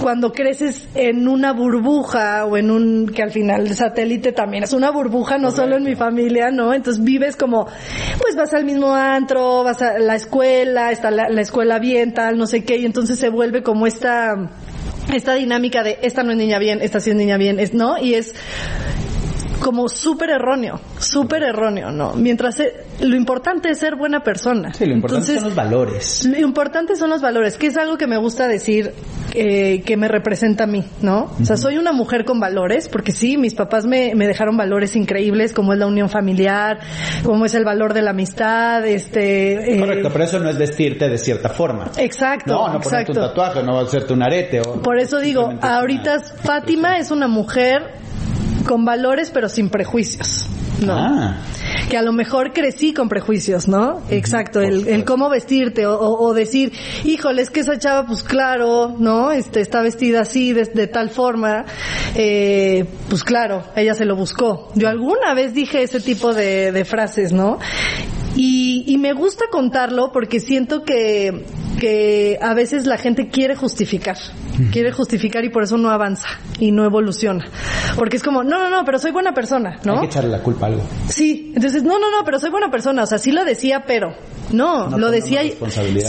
cuando creces en una burbuja o en un que al final el satélite también es una burbuja no solo en mi familia no entonces vives como pues vas al mismo antro vas a la escuela está la, la escuela bien tal no sé qué y entonces se vuelve como esta esta dinámica de esta no es niña bien esta sí es niña bien es no y es como súper erróneo, súper erróneo, ¿no? Mientras eh, lo importante es ser buena persona. Sí, lo importante Entonces, son los valores. lo importante son los valores, que es algo que me gusta decir eh, que me representa a mí, ¿no? O sea, soy una mujer con valores, porque sí, mis papás me, me dejaron valores increíbles, como es la unión familiar, como es el valor de la amistad, este... eh, Correcto, pero eso no es vestirte de cierta forma. Exacto, No, no ponerte exacto. un tatuaje, no hacerte un arete. O, Por eso digo, ahorita una- Fátima es una mujer con valores pero sin prejuicios. No. Ah, Que a lo mejor crecí con prejuicios, ¿no? Exacto, el, el cómo vestirte o, o- o decir, híjole, es que esa chava, pues claro, ¿no? Este, está vestida así, de, de tal forma, eh, pues claro, ella se lo buscó. Yo alguna vez dije ese tipo de, de frases, ¿no? Y, y me gusta contarlo porque siento que, que a veces la gente quiere justificar, quiere justificar y por eso no avanza y no evoluciona. Porque es como, no, no, no, pero soy buena persona, ¿no? hay que echarle la culpa a algo. Sí, entonces, no, no, no, pero soy buena persona, o sea, sí lo decía, pero no, No lo decía y...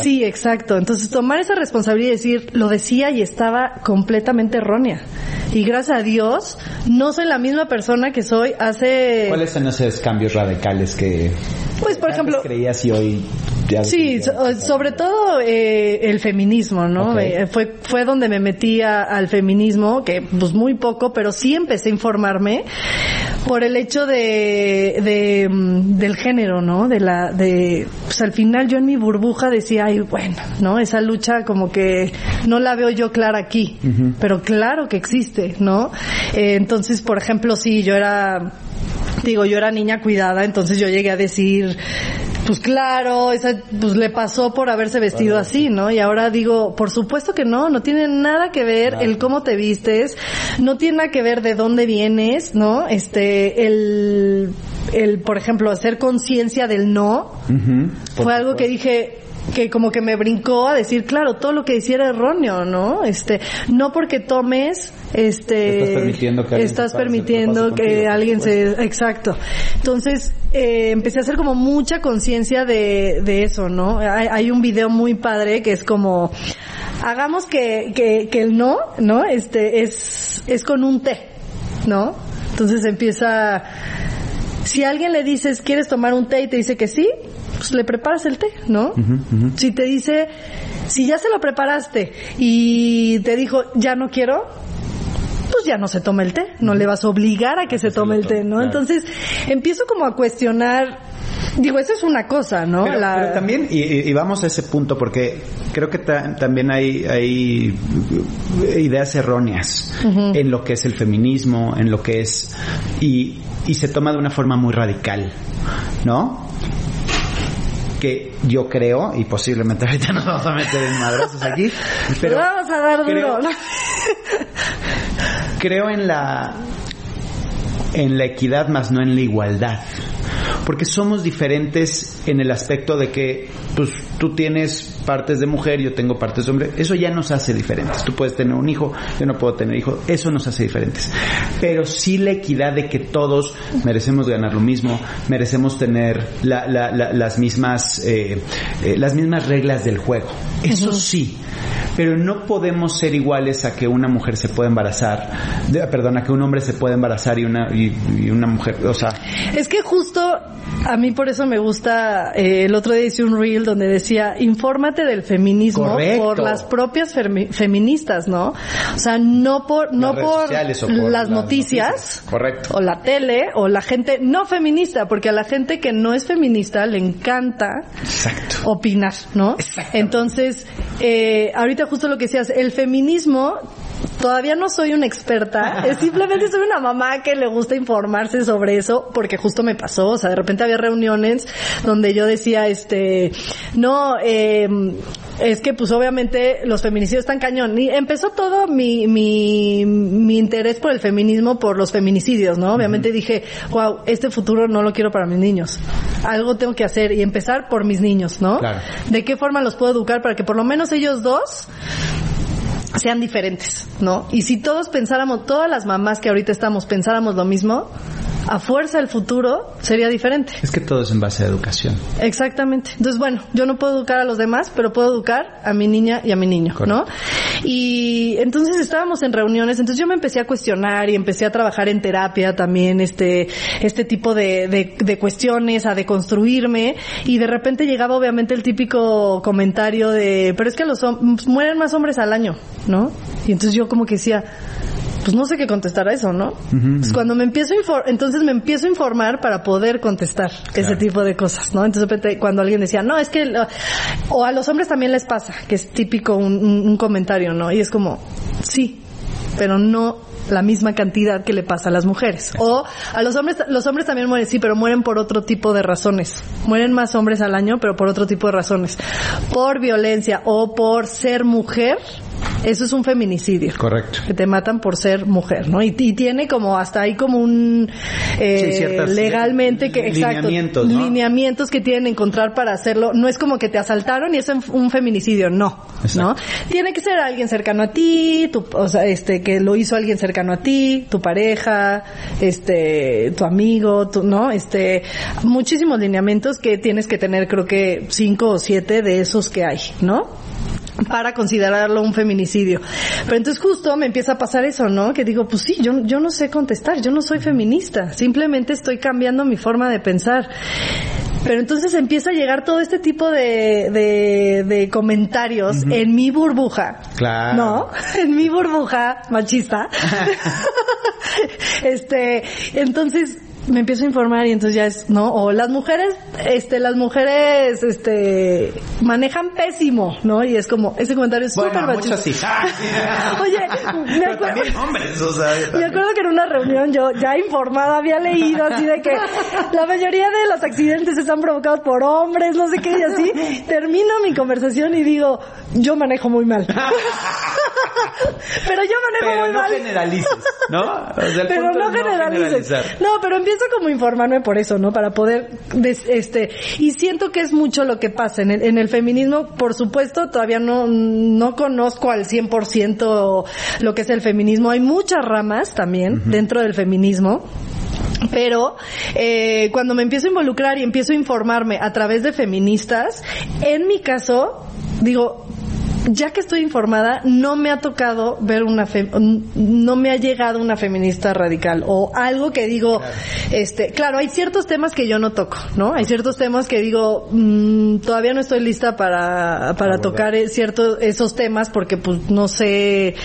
Sí, exacto. Entonces, tomar esa responsabilidad y decir, lo decía y estaba completamente errónea. Y gracias a Dios, no soy la misma persona que soy hace... ¿Cuáles son esos cambios radicales que Pues, por ejemplo... creías y hoy ya Sí, so- sobre todo eh, el feminismo, ¿no? Eh, fue fue donde me metí a- al feminismo, que pues muy poco, pero sí empecé a informarme por el hecho de, de mm, del género, ¿no? De la de pues al final yo en mi burbuja decía, ay, bueno, ¿no? Esa lucha como que no la veo yo clara aquí, pero claro que existe, ¿no? Eh, entonces, por ejemplo, sí, yo era digo, yo era niña cuidada, entonces yo llegué a decir, pues claro, esa, pues le pasó por haberse vestido así, ¿no? Y ahora digo, por supuesto que no, no tiene nada que ver el cómo te vistes, no tiene nada que ver de dónde vienes, ¿no? Este, el, el, por ejemplo, hacer conciencia del no, fue algo que dije que como que me brincó a decir, claro, todo lo que decía era erróneo, ¿no? Este, no porque tomes, este, Estás permitiendo que alguien estás se pase- permitiendo se que contigo, alguien se, exacto. Entonces, eh, empecé a hacer como mucha conciencia de, de eso, ¿no? Hay, hay un video muy padre que es como, hagamos que, que, que el no, ¿no? Este, es, es con un té, ¿no? Entonces empieza, si a alguien le dices, ¿quieres tomar un té? y te dice que sí, pues le preparas el té, ¿no? Si te dice, si ya se lo preparaste y te dijo, ya no quiero, pues ya no se toma el té, no le vas a obligar a que se tome el té, ¿no? Entonces, empiezo como a cuestionar, digo, eso es una cosa, ¿no? Pero, La- pero también, y, y- vamos a ese punto, porque creo que ta- también hay, hay ideas erróneas en lo que es el feminismo, en lo que es, y, y se toma de una forma muy radical, ¿no? Que yo creo, y posiblemente ahorita nos vamos a meter en madrazos aquí, pero Vamos a dar creo- duro, creo en la en la equidad más no en la igualdad porque somos diferentes en el aspecto de que pues tú tienes partes de mujer yo tengo partes de hombre. Eso ya nos hace diferentes. Tú puedes tener un hijo yo no puedo tener hijo. Eso nos hace diferentes. Pero sí la equidad de que todos merecemos ganar lo mismo merecemos tener la- la- la- las mismas eh, eh, las mismas reglas del juego. Eso sí pero no podemos ser iguales a que una mujer se pueda embarazar, perdón, a que un hombre se pueda embarazar y una y, y una mujer, o sea, Es que justo a mí por eso me gusta, eh, el otro día hice un reel donde decía, infórmate del feminismo Correcto. por las propias feministas, ¿no? O sea, no por, no redes por, sociales o por las, las noticias, noticias. Correcto. o la tele, o la gente no feminista, porque a la gente que no es feminista le encanta exacto. opinar, ¿no? Entonces, eh, ahorita justo lo que decías, el feminismo, todavía no soy una experta, simplemente soy una mamá que le gusta informarse sobre eso, porque justo me pasó, o sea, de repente había reuniones donde yo decía, este, no, eh, es que pues obviamente los feminicidios están cañón. Y empezó todo mi, mi, mi interés por el feminismo por los feminicidios, ¿no? Obviamente dije, wow, este futuro no lo quiero para mis niños. Algo tengo que hacer y empezar por mis niños, ¿no? Claro. ¿De qué forma los puedo educar para que por lo menos ellos dos sean diferentes, ¿no? Y si todos pensáramos, todas las mamás que ahorita estamos pensáramos lo mismo, a fuerza el futuro sería diferente. Es que todo es en base a educación. Exactamente. Entonces, bueno, yo no puedo educar a los demás, pero puedo educar a mi niña y a mi niño, ¿no? Y entonces estábamos en reuniones, entonces yo me empecé a cuestionar y empecé a trabajar en terapia también, este, este tipo de, de, de cuestiones, a deconstruirme, y de repente llegaba obviamente el típico comentario de, pero es que los mueren más hombres al año, ¿no? Y entonces yo como que decía, pues no sé qué contestar a eso, ¿no? Pues cuando me empiezo a entonces me empiezo a informar para poder contestar ese tipo de cosas, ¿no? Entonces cuando alguien decía, no, es que, o a los hombres también les pasa, que es típico un, un comentario, ¿no? Y es como, sí, pero no la misma cantidad que le pasa a las mujeres. O a los hombres, los hombres también mueren, sí, pero mueren por otro tipo de razones. Mueren más hombres al año, pero por otro tipo de razones. Por violencia o por ser mujer, eso es un feminicidio. Correcto. Que te matan por ser mujer, ¿no? Y, tiene como hasta ahí como un eh, legalmente que lineamientos, lineamientos que tienen que encontrar para hacerlo. No es como que te asaltaron y es un feminicidio, no, ¿no? Tiene que ser alguien cercano a ti, tu, o sea, este que lo hizo alguien cercano a ti, tu pareja, este, tu amigo, tu, ¿no? Este, muchísimos lineamientos que tienes que tener, creo que cinco o siete de esos que hay, ¿no? para considerarlo un feminicidio. Pero entonces justo me empieza a pasar eso, ¿no? Que digo, pues sí, yo, yo no sé contestar, yo no soy feminista, simplemente estoy cambiando mi forma de pensar. Pero entonces empieza a llegar todo este tipo de, de, de comentarios en mi burbuja. Claro. ¿No? En mi burbuja machista. este, entonces me empiezo a informar y entonces ya es, ¿no? O las mujeres, este, las mujeres, este, manejan pésimo, ¿no? Y es como, ese comentario es súper bueno, muchas sí. Oye, me acuerdo, hombres, o sea, me acuerdo que en una reunión yo ya informada había leído así de que la mayoría de los accidentes están provocados por hombres, no sé qué, y así termino mi conversación y digo, yo manejo muy mal. pero yo manejo muy no mal. Generalices, ¿no? O sea, el pero punto no es generalices. No, pero empiezo como a informarme por eso, ¿no? Para poder, este, y siento que es mucho lo que pasa en el, en el feminismo. Por supuesto, todavía no, no conozco al 100% lo que es el feminismo. Hay muchas ramas también dentro del feminismo. Pero eh, cuando me empiezo a involucrar y empiezo a informarme a través de feministas, en mi caso, digo, ya que estoy informada, no me ha tocado ver una, no me ha llegado una feminista radical o algo que digo, este, claro, hay ciertos temas que yo no toco, ¿no? Hay ciertos temas que digo, mmm, todavía no estoy lista para, para tocar ciertos, esos temas porque pues no sé,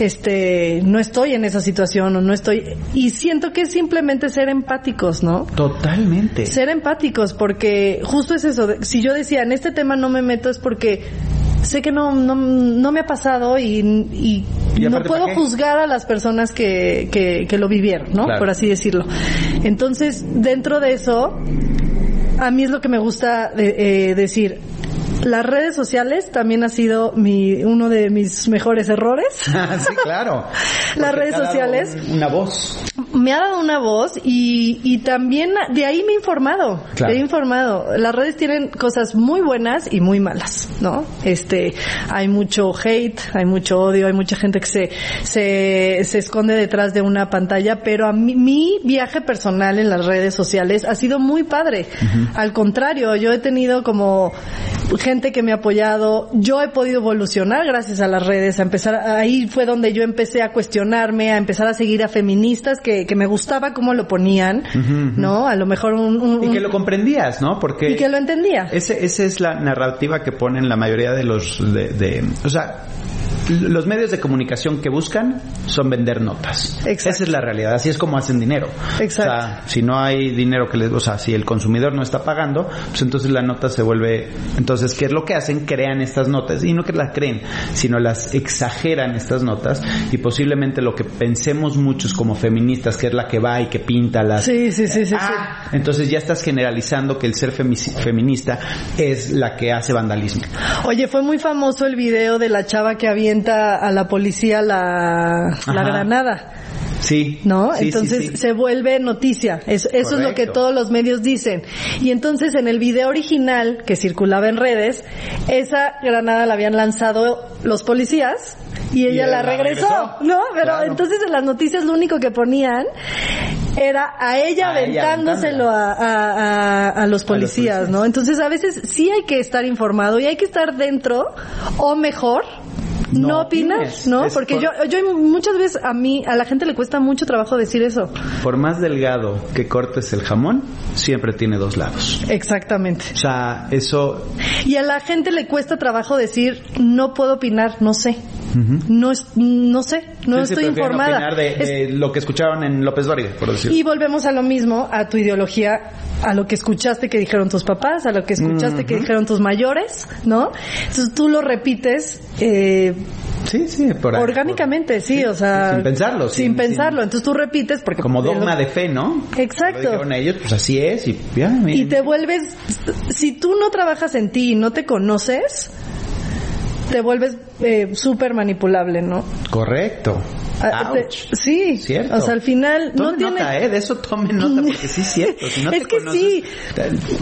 este, no estoy en esa situación o no estoy, y siento que es simplemente ser empáticos, ¿no? Totalmente. Ser empáticos porque justo es eso, si yo decía, en este tema no me meto es porque sé que no, no, no me ha pasado y, y, no puedo juzgar a las personas que, que, que lo vivieron, ¿no? Por así decirlo. Entonces, dentro de eso, a mí es lo que me gusta de, eh, decir las redes sociales también ha sido mi uno de mis mejores errores. sí, claro. Las redes sociales. una voz. Me ha dado una voz y, y también de ahí me he informado. Me he informado. Las redes tienen cosas muy buenas y muy malas, ¿no? Este, hay mucho hate, hay mucho odio, hay mucha gente que se, se, se esconde detrás de una pantalla, pero a mí, mi viaje personal en las redes sociales ha sido muy padre. Al contrario, yo he tenido como gente que me ha apoyado. Yo he podido evolucionar gracias a las redes, a empezar, ahí fue donde yo empecé a cuestionarme, a empezar a seguir a feministas que, que me gustaba cómo lo ponían, ¿no? A lo mejor un, Y que lo comprendías, ¿no? Porque... Y que lo entendía. Ese, esa es la narrativa que ponen la mayoría de los, de, de o sea, los medios de comunicación que buscan son vender notas. Esa es la realidad. Así es como hacen dinero. Exacto. O sea, si no hay dinero que les, o sea, si el consumidor no está pagando, pues entonces la nota se vuelve, entonces, ¿qué es lo que hacen? Crean estas notas y no que las creen, sino las exageran estas notas y posiblemente lo que pensemos muchos como feministas, que es la que va y que pinta las... Sí, sí, sí, sí. Ah, entonces ya estás generalizando que el ser feminista es la que hace vandalismo. Oye, fue muy famoso el video de la chava que había a la policía la, la granada. Sí. ¿No? entonces se vuelve noticia. eso es lo que todos los medios dicen. Y entonces en el video original que circulaba en redes, esa granada la habían lanzado los policías y ella la regresó, ¿no? Pero entonces en las noticias lo único que ponían era a ella A aventándoselo a, a- a- a los policías, policías. ¿no? Entonces a veces sí hay que estar informado y hay que estar dentro o mejor no, No opinar, opines. ¿no? Es Porque por- yo, yo muchas veces a mí, a la gente le cuesta mucho trabajo decir eso. Por más delgado que cortes el jamón, siempre tiene dos lados. Exactamente. O sea, eso... Y a la gente le cuesta trabajo decir, no puedo opinar, no sé. No es, no sé, no Sí, sí, estoy prefieren informada. de, Es- de lo que escucharon en López Dóriga, por decir. Y volvemos a lo mismo, a tu ideología, a lo que escuchaste que dijeron tus papás, a lo que escuchaste que dijeron tus mayores, ¿no? Entonces tú lo repites eh, Sí, sí, por ahí, orgánicamente, sí, o sea... sin pensarlo, Sin, sin- pensarlo. Entonces tú repites porque... Como dogma de fe, ¿no? Exacto. Lo dijeron ellos, pues así es y ya, Y te vuelves... Si tú no trabajas en ti y no te conoces, te vuelves eh, súper manipulable, ¿no? Correcto. Ah, te- sí, Cierto. o sea, al final no Tome tiene... nota, ¿eh? De eso tome nota porque sí es cierto. Si no Es te que conoces, sí.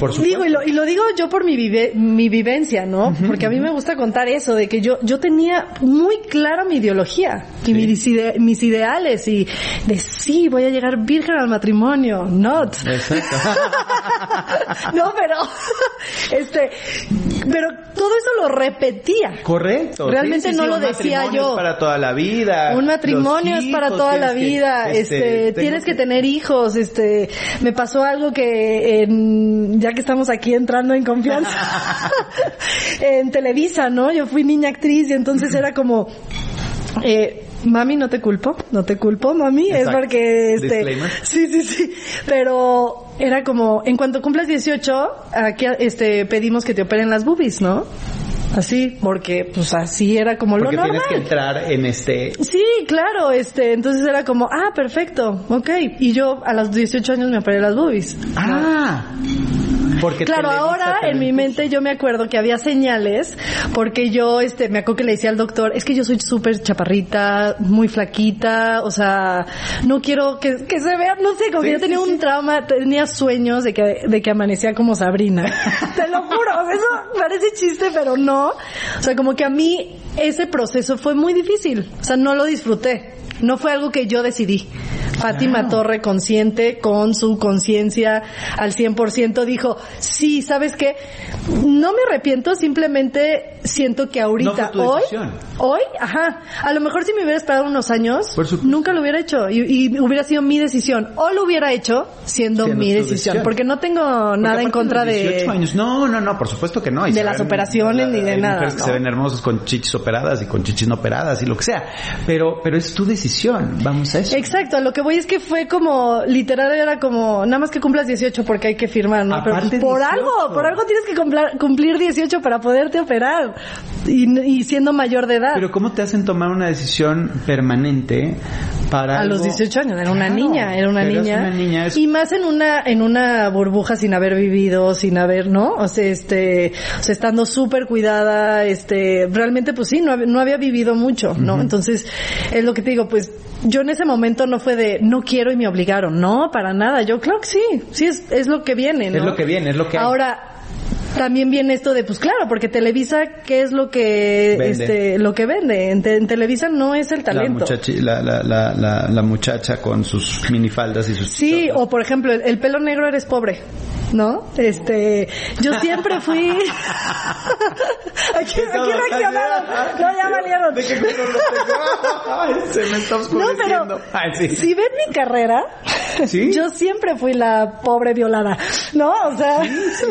Por supuesto. Digo, y lo, y lo digo yo por mi, vive- mi vivencia, ¿no? Porque a mí me gusta contar eso, de que yo, yo tenía muy clara mi ideología y Sí. mis, ide- mis ideales y de sí, voy a llegar virgen al matrimonio, not. Exacto. no, pero, este, pero todo eso lo repetía. Correcto. Realmente no lo un decía matrimonio yo. Es para toda la vida. Un matrimonio es para toda la que, vida, este, tengo tienes que tener hijos, este, me pasó algo que en- ya que estamos aquí entrando en confianza, en Televisa, ¿no? Yo fui niña actriz y entonces era como, eh, Mami, no te culpo, no te culpo, mami, es porque este Disclaimer. sí, sí, sí, pero era como en cuanto cumplas 18, aquí este pedimos que te operen las boobies, ¿no? Así, porque pues así era como Porque lo normal. tienes que entrar en este... Sí, claro, este, entonces era como, ah, perfecto, ok. Y yo a los 18 años me operé las boobies. Ah. Porque Claro, ahora en mi mente yo me acuerdo que había señales, porque yo, este, me acuerdo que le decía al doctor, es que yo soy súper chaparrita, muy flaquita, o sea, no quiero que, que se vea, no sé, como Sí, que yo tenía sí. un trauma, tenía sueños de que, de que amanecía como Sabrina. Te lo juro, eso parece chiste, pero no. O sea, como que a mí ese proceso fue muy difícil, o sea, no lo disfruté. No fue algo que yo decidí. Fátima Claro. Torre, consciente, con su conciencia al 100%, dijo, sí, ¿sabes qué? No me arrepiento, simplemente siento que ahorita, No hoy, decisión. hoy, ajá, a lo mejor si me hubiera esperado unos años, nunca lo hubiera hecho y, y hubiera sido mi decisión. O lo hubiera hecho siendo, Siendo mi decisión, decisión. porque no tengo Porque nada en contra los 18 de... años. No, no, no, por supuesto que no. Y de las ven- operaciones ni de hay nada, mujeres que se ven hermosas con chichis operadas y con chichis no operadas y lo que sea. Pero, pero es tu decisión. Vamos a eso. Exacto, lo que voy es que fue como, literal era como, nada más que cumplas 18 porque hay que firmar, ¿no? Pero por 18. algo, por algo tienes que cumplir, cumplir 18 para poderte operar. Y, y siendo mayor de edad. Pero ¿cómo te hacen tomar una decisión permanente para a los algo- 18 18 años, era una Claro, niña, era una niña. una niña, es- Y más en una, en una burbuja sin haber vivido, sin haber, ¿no? O sea, este, o sea, estando súper cuidada, este, realmente pues sí, no, no había vivido mucho, ¿no? Entonces, es lo que te digo, pues, yo en ese momento no fue de, no quiero y me obligaron, no, para nada, yo creo que sí, sí es, es lo que viene, ¿no? Es lo que viene, es lo que hay. Ahora, también viene esto de, pues claro, porque Televisa, ¿qué es lo que, Vende. este, lo que vende? En, te- en Televisa no es el talento. la, la, la, la, la muchacha con sus minifaldas y sus Sí, chichotas. o por ejemplo, el, el pelo negro eres pobre, ¿no? Este, yo siempre fui... aquí, aquí reaccionaron. No, ya valieron. ¿De qué color? Ay, se me está No, pero Ay, sí. si ven mi carrera, ¿Sí? yo siempre fui la pobre violada, ¿no? O sea,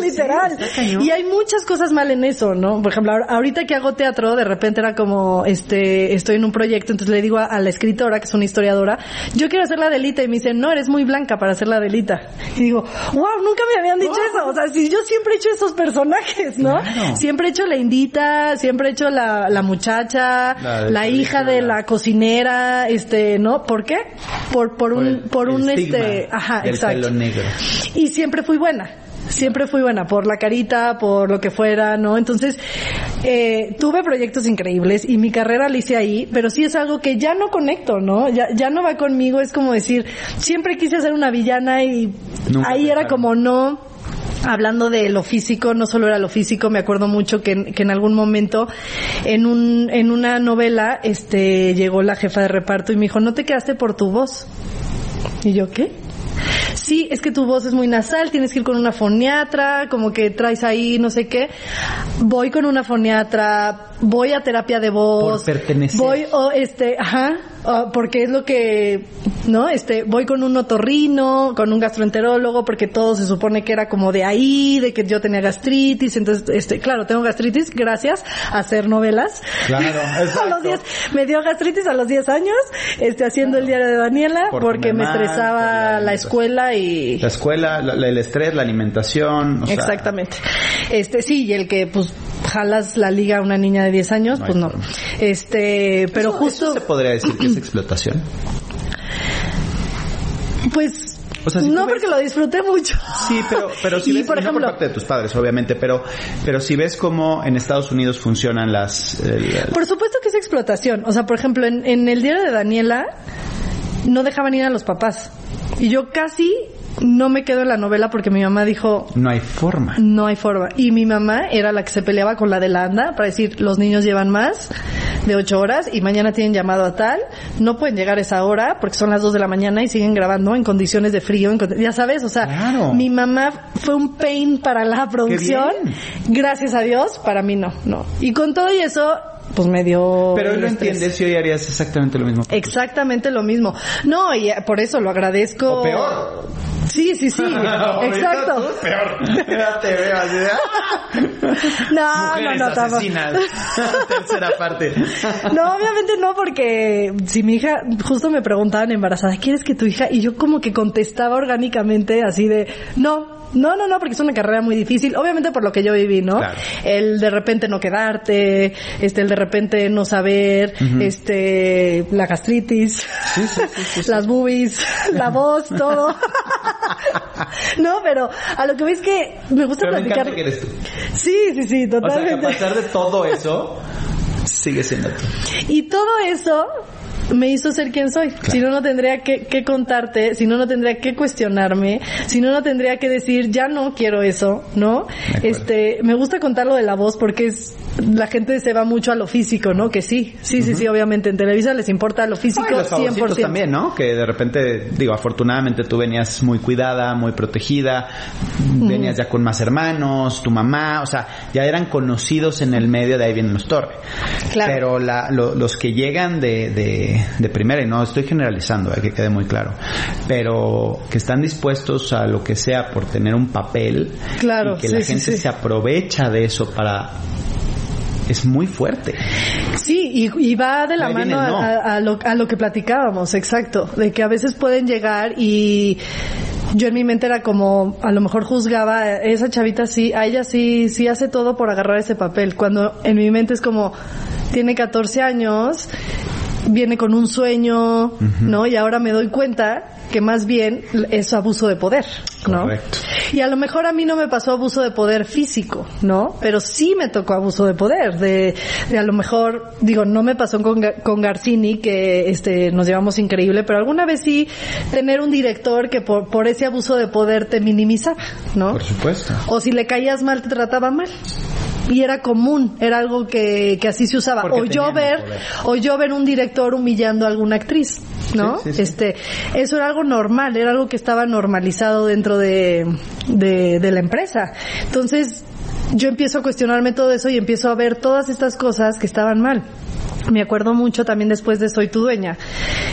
literal. Y hay muchas cosas mal en eso, ¿no? Por ejemplo, ahor- ahorita que hago teatro, de repente era como, este, estoy en un proyecto, entonces le digo a, a la escritora, que es una historiadora, yo quiero hacer la delita, y me dice, no, eres muy blanca para hacer la delita. Y digo, wow, nunca me habían dicho eso. O sea, si yo siempre he hecho esos personajes, ¿no? Claro. Siempre he hecho la indita, siempre he hecho la, la muchacha, La hija de la cocinera, este, ¿no? ¿Por qué? Por, por, un, el- por el un, este, ajá, exacto. negro. Y siempre fui buena. Siempre fui buena por la carita, por lo que fuera, ¿no? Entonces, eh, tuve proyectos increíbles y mi carrera la hice ahí, pero sí es algo que ya no conecto, ¿no? Ya, ya no va conmigo, es como decir, siempre quise ser una villana y Nunca ahí era como no, hablando de lo físico, no solo era lo físico, me acuerdo mucho que, en- que en algún momento en un, en una novela, este, llegó la jefa de reparto y me dijo, no te quedaste por tu voz. Y yo, ¿qué? Sí, es que tu voz es muy nasal, tienes que ir con una foniatra, como que traes ahí no sé qué. Voy con una foniatra, voy a terapia de voz. Por pertenecer. Voy, o este, ajá, o porque es lo que, ¿no? Este, voy con un otorrino, con un gastroenterólogo, porque todo se supone que era como de ahí, de que yo tenía gastritis, entonces, este, claro, tengo gastritis gracias a hacer novelas. Claro, a los exacto. 10, me dio gastritis a los 10 años, este, haciendo el diario de Daniela, Por porque me mal, estresaba por la escuela y... La escuela, la- la- el estrés, la alimentación. o sea, Exactamente. Este, sí, y el que, pues, jalas la liga a una niña de 10 años, No pues no. Este, pero ¿eso- justo, ¿eso se podría decir que es explotación? pues, O sea, si no ves- porque lo disfruté mucho. Sí, pero, pero si Y, ves, por y no por ejemplo- parte de tus padres, obviamente, pero, pero si ves cómo en Estados Unidos funcionan las... el- Por supuesto que es explotación. O sea, por ejemplo, en, en el diario de Daniela no dejaban ir a los papás. Y yo casi no me quedo en la novela porque mi mamá dijo, no hay forma. no hay forma. Y mi mamá era la que se peleaba con la de la anda para decir, los niños llevan más de ocho horas y mañana tienen llamado a tal, no pueden llegar a esa hora porque son las dos de la mañana y siguen grabando en condiciones de frío, en ya sabes, o sea, Claro. mi mamá fue un pain para la producción, gracias a Dios, para mí no, no. Y con todo y eso, pues me dio... Pero hoy lo estrés. entiendes y hoy harías exactamente lo mismo. Exactamente lo mismo. No, y eh, por eso lo agradezco. O peor. Sí, sí, sí. Exacto. Peor. Ya te veo así de, ¡ah! No, Mujeres no, no, asesinas. Tercera parte. No, obviamente no, porque si mi hija, justo me preguntaban embarazada, ¿quieres que tu hija? Y yo como que contestaba orgánicamente así de, no, no, no, no, porque es una carrera muy difícil, obviamente por lo que yo viví, ¿no? Claro. El de repente no quedarte, este, el de repente no saber, este, la gastritis, las boobies, la voz, todo. no, pero a lo que ves que me gusta Pero platicar. que eres tú. Sí, sí, sí, O sea, que a totalmente. pesar de todo eso, sigue siendo tú. Y todo eso me hizo ser quien soy. Si no, no tendría que, que contarte, si no, no tendría que cuestionarme, si no, no tendría que decir, ya no quiero eso, ¿no? Este, me gusta contar lo de la voz porque es, la gente se va mucho a lo físico, ¿no? Que sí, sí, sí, sí, obviamente en Televisa les importa lo físico Ay, los favorcitos 100%. también, ¿no? Que de repente, digo, afortunadamente tú venías muy cuidada, muy protegida, venías ya con más hermanos, tu mamá, o sea, ya eran conocidos en el medio, de ahí vienen los torres. Claro. Pero la, lo- los que llegan de, de, de primera, y no estoy generalizando, eh, que quede muy claro, pero que están dispuestos a lo que sea por tener un papel Claro, y que sí, la gente sí. se aprovecha de eso para... Es muy fuerte. Sí, y, y va de la Ahí mano no. a- a lo, a lo que platicábamos, exacto, de que a veces pueden llegar y yo en mi mente era como, a lo mejor juzgaba, esa chavita sí, a ella sí, sí hace todo por agarrar ese papel, cuando en mi mente es como, tiene 14 años, viene con un sueño, ¿no? Y ahora me doy cuenta que más bien es abuso de poder, ¿no? Correcto. Y a lo mejor a mí no me pasó abuso de poder físico, ¿no? Pero sí me tocó abuso de poder, de, de a lo mejor, digo, no me pasó con, con Garcini, que este, nos llevamos increíble, pero alguna vez sí tener un director que por, por ese abuso de poder te minimizaba, ¿no? Por supuesto. O si le caías mal, te trataba mal. Y era común, era algo que, que así se usaba. Porque O yo ver, o yo ver un director humillando a alguna actriz, ¿no? Sí, sí, sí. Este, eso era algo normal, era algo que estaba normalizado dentro de, de, de la empresa. Entonces, yo empiezo a cuestionarme todo eso y empiezo a ver todas estas cosas que estaban mal. Me acuerdo mucho también después de Soy tu dueña.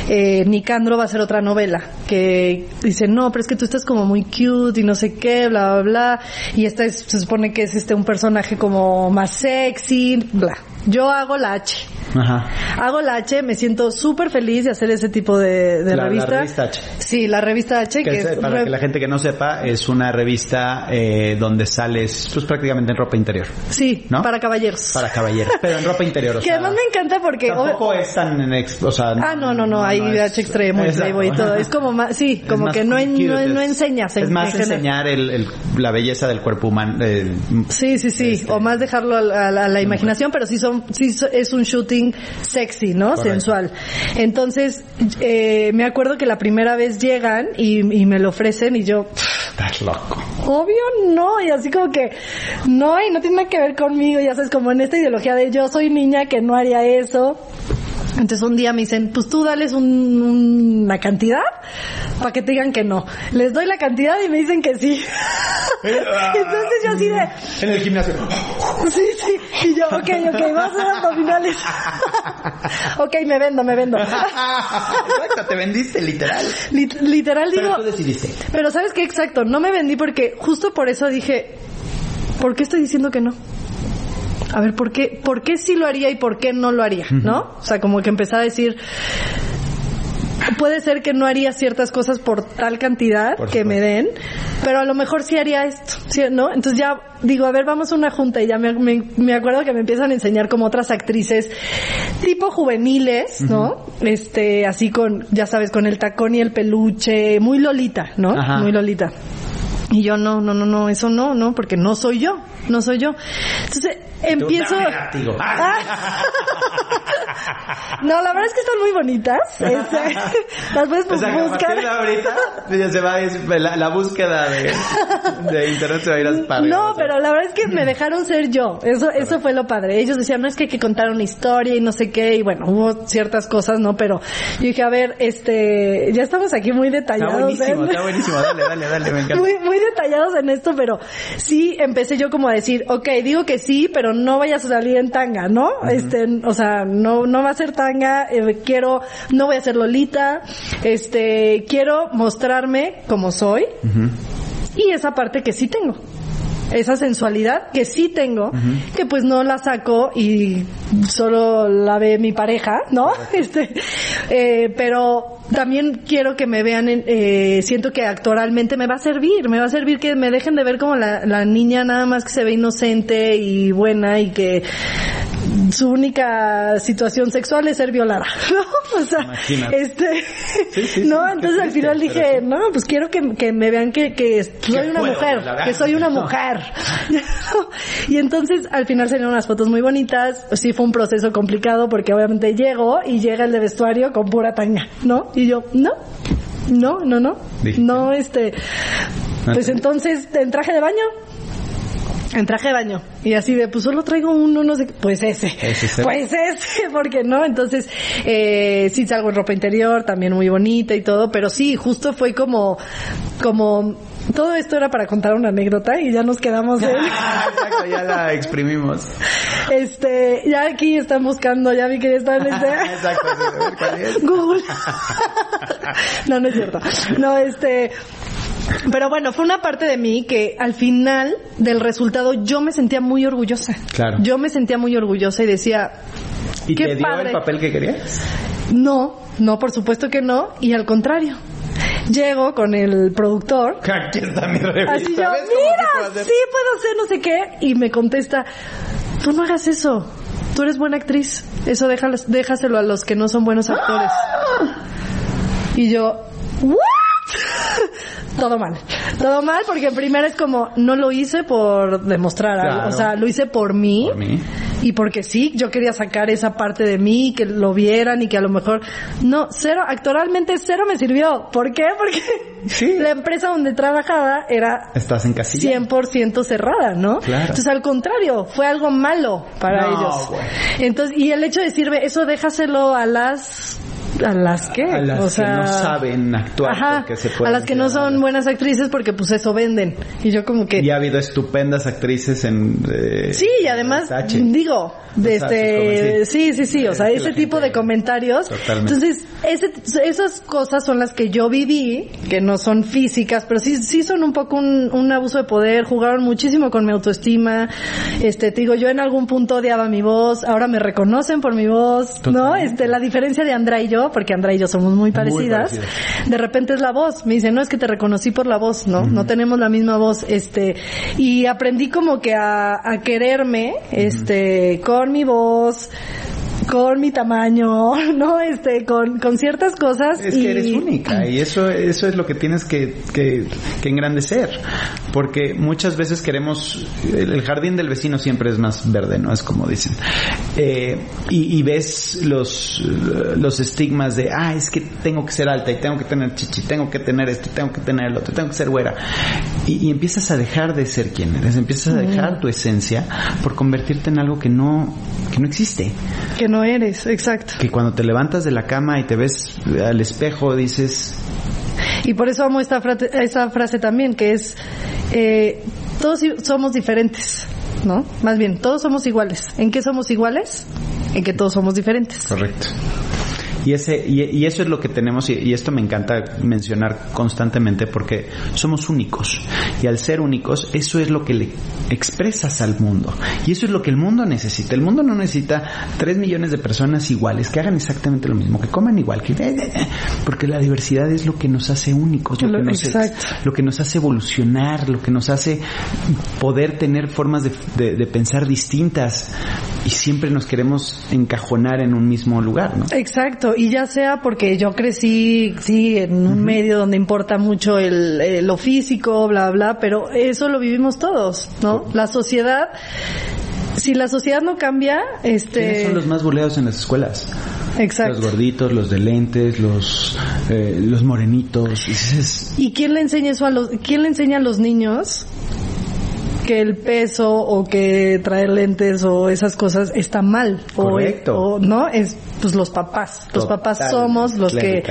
Eh, Nicandro va a hacer otra novela que dice, no, pero es que tú estás como muy cute y no sé qué, bla, bla, bla. Y esta es- se supone que es este un personaje como más sexy, bla. Yo hago la H. Ajá. Hago la H, me siento súper feliz de hacer ese tipo de, de La- la revista. revista H. Sí, la revista H, Que que, es, es para que la gente que no sepa, es una revista eh, donde sales pues prácticamente en ropa interior. Sí, ¿no? para caballeros. Para caballeros, pero en ropa interior. O que sea, además me encanta porque... Tampoco es tan... en ex- o sea, Ah, no, no, no, hay es- H extremo y. Playboy y todo. Es como más, sí, Es como más que no, en- no, no es- enseñas. Es en- más en general. enseñar el, el- la belleza del cuerpo humano. eh, Sí, sí, sí, Este- o más dejarlo a a la- a la imaginación, pero sí son, sí es un shooting sexy, ¿no? Correcto. Sensual. Entonces, eh, me acuerdo que la primera vez llegan y, y me lo ofrecen y yo, estás loco. obvio no, y así como que, no, y no tiene nada que ver conmigo, ya sabes, como en esta ideología de yo soy niña que no haría eso. Entonces un día me dicen, pues tú dales un- una cantidad para que te digan que no. Les doy la cantidad y me dicen que sí. Entonces yo así de... En el gimnasio. Sí, sí. Y yo, ok, ok, vamos a abdominales. ok, me vendo, me vendo. Exacto, te vendiste literal. Lit- literal digo... Pero tú decidiste. Pero ¿sabes qué? Exacto, no me vendí porque justo por eso dije, ¿por qué estoy diciendo que no? A ver, ¿por qué, ¿por qué sí lo haría y por qué no lo haría? ¿No? O sea, como que empezar a decir, puede ser que no haría ciertas cosas por tal cantidad Por que me den, pero a lo mejor sí haría esto, ¿sí? ¿no? Entonces ya digo, a ver, vamos a una junta y ya me, me- me acuerdo que me empiezan a enseñar como otras actrices tipo juveniles, ¿no? Este, así con, ya sabes, con el tacón y el peluche, muy lolita, ¿no? Ajá. Muy lolita. Y yo, no, no, no, no, eso no, no, porque no soy yo, no soy yo. Entonces, empiezo... látigo. no, la verdad es que están muy bonitas. Este, las puedes O sea, a buscar. ahorita ya se va es- la, la búsqueda de, de internet se va a ir a arriba, No, o sea. pero la verdad es que me dejaron ser yo. Eso, eso fue lo padre. Ellos decían, no es que hay que contar una historia y no sé qué. Y bueno, hubo ciertas cosas, ¿no? Pero yo dije, a ver, este, ya estamos aquí muy Está detallados. buenísimo, en- está buenísimo. Dale, dale, dale, me encanta. muy, muy detallados en esto, pero sí empecé yo como a decir, ok, digo que sí, pero no vayas a salir en tanga, ¿no? Este, o sea, no, no va a ser tanga, eh, quiero, no voy a ser Lolita, este, quiero mostrarme como soy y esa parte que sí tengo. Esa sensualidad que sí tengo, que pues no la saco y solo la ve mi pareja, ¿no? Este, eh, pero también quiero que me vean, en- eh, siento que actoralmente me va a servir, me va a servir que me dejen de ver como la, la niña nada más que se ve inocente y buena y que su única situación sexual es ser violada, ¿no? O sea, Imagínate. este, Sí, sí, no, sí, entonces al final triste, dije, no, pues quiero que, que me vean que, que soy una puedo mujer, que soy una mujer. y entonces al final salieron unas fotos muy bonitas, sí fue un proceso complicado porque obviamente llego y llega el de vestuario con pura tanga, ¿no? Y yo, no, no, no, no, no, este, pues entonces en traje de baño. En traje de baño. Y así de, pues solo traigo uno, no sé qué. Pues ese. Pues ese, porque no. Entonces, eh, sí salgo en ropa interior, también muy bonita y todo. Pero sí, justo fue como, como, todo esto era para contar una anécdota y ya nos quedamos en, Ah, Exacto, ya la exprimimos. este, ya aquí están buscando, ya vi que ya están en este, Exacto, sí, cuál es. Google. no, no es cierto. No, este, pero bueno, fue una parte de mí que al final del resultado yo me sentía muy orgullosa. Claro. Yo me sentía muy orgullosa y decía, ¿Y Qué te dio padre. el papel que querías? no, no, por supuesto que no, y al contrario. Llego con el productor Aquí está mi revista. Así yo, ¿Ves cómo sí puedo mira, hacer? sí puedo hacer no sé qué. Y me contesta, tú no hagas eso. Tú eres buena actriz. Eso déjalo- déjaselo a los que no son buenos actores. Y yo, ¿what? Todo mal. Todo mal porque primero es como, no lo hice por demostrar algo. Claro. O sea, lo hice por mí. Por mí. Y porque sí, yo quería sacar esa parte de mí, que lo vieran y que a lo mejor... No, cero, actoralmente cero me sirvió. ¿Por qué? Porque Sí. la empresa donde trabajaba era Estás en casilla. 100% cerrada, ¿no? Claro. Entonces, al contrario, fue algo malo para No, ellos. güey. Entonces, y el hecho de decir, eso déjaselo a las... ¿A las qué? A las O sea, que no saben actuar Ajá, se a las que no son buenas actrices porque pues eso venden. Y yo como que... Y ha habido estupendas actrices en... eh, Sí, y además, digo, de este, sí, sí, sí, o sea, Es que ese tipo de comentarios. Totalmente. Entonces, ese, esas cosas son las que yo viví, que no son físicas, pero sí, sí son un poco un, un abuso de poder, jugaron muchísimo con mi autoestima. Este, te digo, yo en algún punto odiaba mi voz, ahora me reconocen por mi voz, ¿no? Este, la diferencia de Andra y yo, porque Andra y yo somos muy parecidas, parecidas. de repente es la voz. Me dicen, no, es que te reconocí por la voz, ¿no? No tenemos la misma voz, este, y aprendí como que a, a quererme, este, con mi voz, con mi tamaño, ¿no? Este, con, con ciertas cosas. Es y, que eres única y eso eso es lo que tienes que, que, que engrandecer porque muchas veces queremos el, jardín del vecino siempre es más verde no es como dicen Eh, y, y ves los los estigmas de ah es que tengo que ser alta y tengo que tener chichi tengo que tener esto tengo que tener el otro tengo que ser güera y, y empiezas a dejar de ser quien eres empiezas a dejar tu esencia por convertirte en algo que no que no existe Que no eres, exacto. que cuando te levantas de la cama y te ves al espejo dices Y por eso amo esta frase, esa frase también, que es, eh, todos somos diferentes, ¿no? Más bien, todos somos iguales. ¿En qué somos iguales? En que todos somos diferentes. Correcto. Y, ese, y, eso es lo que tenemos, y, esto me encanta mencionar constantemente porque somos únicos. Y al ser únicos, eso es lo que le expresas al mundo. Y eso es lo que el mundo necesita. El mundo no necesita tres millones de personas iguales que hagan exactamente lo mismo, que coman igual, que porque la diversidad es lo que nos hace únicos, lo, que, nos, lo que nos hace evolucionar, lo que nos hace poder tener formas de, de pensar distintas y siempre nos queremos encajonar en un mismo lugar, ¿no? Exacto, y ya sea porque yo crecí, sí, en un medio donde importa mucho el, lo físico, bla, bla, pero eso lo vivimos todos, ¿no? La sociedad, si la sociedad no cambia, este... ¿Quiénes son los más boleados en las escuelas? Exacto. Los gorditos, los de lentes, los, eh, los morenitos. ¿Y quién le enseña eso a los, quién le enseña a los niños que el peso o que traer lentes o esas cosas está mal. Correcto. O, no, es pues los papás. Los papás somos los que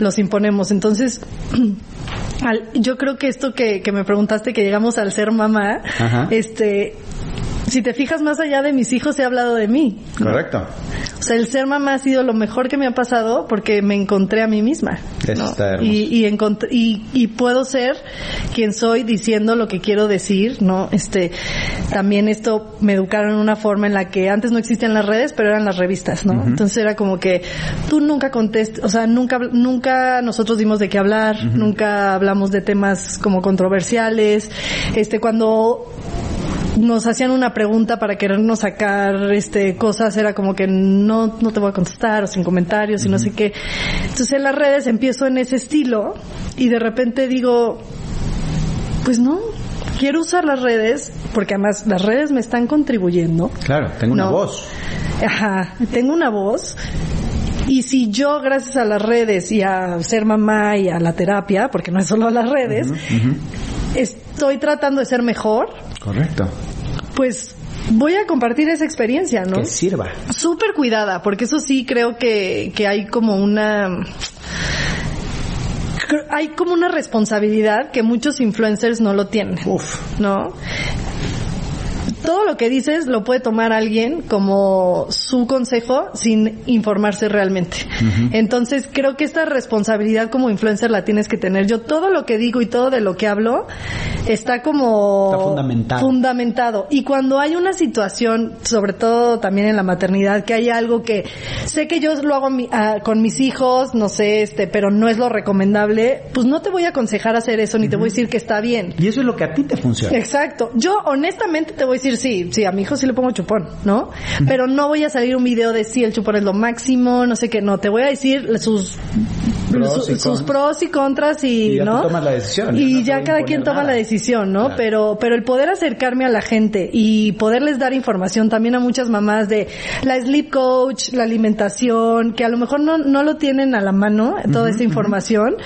los imponemos. Entonces, yo creo que esto que, que me preguntaste, que llegamos al ser mamá, este, si te fijas más allá de mis hijos, he hablado de mí. Correcto. O sea, el ser mamá ha sido lo mejor que me ha pasado porque me encontré a mí misma. y, y, y, puedo ser quien soy diciendo lo que quiero decir, ¿no? Este, también esto me educaron en una forma en la que antes no existían las redes, pero eran las revistas, ¿no? Entonces era como que tú nunca contestas, o sea, nunca, nunca nosotros dimos de qué hablar, nunca hablamos de temas como controversiales. Este, cuando nos hacían una pregunta para querernos sacar este cosas, era como que no, no te voy a contestar o sin comentarios y no sé qué. Entonces en las redes empiezo en ese estilo y de repente digo, pues no, quiero usar las redes porque además las redes me están contribuyendo. Claro, tengo una voz. Ajá, tengo una voz. Y si yo, gracias a las redes y a ser mamá y a la terapia, porque no es solo las redes, estoy tratando de ser mejor. Correcto pues voy a compartir esa experiencia, ¿no? Que sirva. Súper cuidada, porque eso sí creo que, que hay como una hay como una responsabilidad que muchos influencers no lo tienen. Uf. ¿No? Todo lo que dices lo puede tomar alguien como su consejo sin informarse realmente. Entonces creo que esta responsabilidad como influencer la tienes que tener. Yo todo lo que digo y todo de lo que hablo está como fundamentado. fundamentado. Y cuando hay una situación, sobre todo también en la maternidad, que hay algo que sé que yo lo hago ah, con mis hijos, no sé, este, pero no es lo recomendable, pues no te voy a aconsejar hacer eso ni te voy a decir que está bien. Y eso es lo que a ti te funciona. Exacto. Yo honestamente te voy a decir sí, sí, a mi hijo sí le pongo chupón, ¿no? Pero no voy a salir un video de sí, el chupón es lo máximo, no sé qué, no, te voy a decir sus pros, y sus pros y contras y, ya ¿no? tomas la decisión. Y ya cada quien toma la decisión, ¿no? Pero, pero el poder acercarme a la gente y poderles dar información también a muchas mamás de la sleep coach, la alimentación, que a lo mejor no, no lo tienen a la mano, toda esa información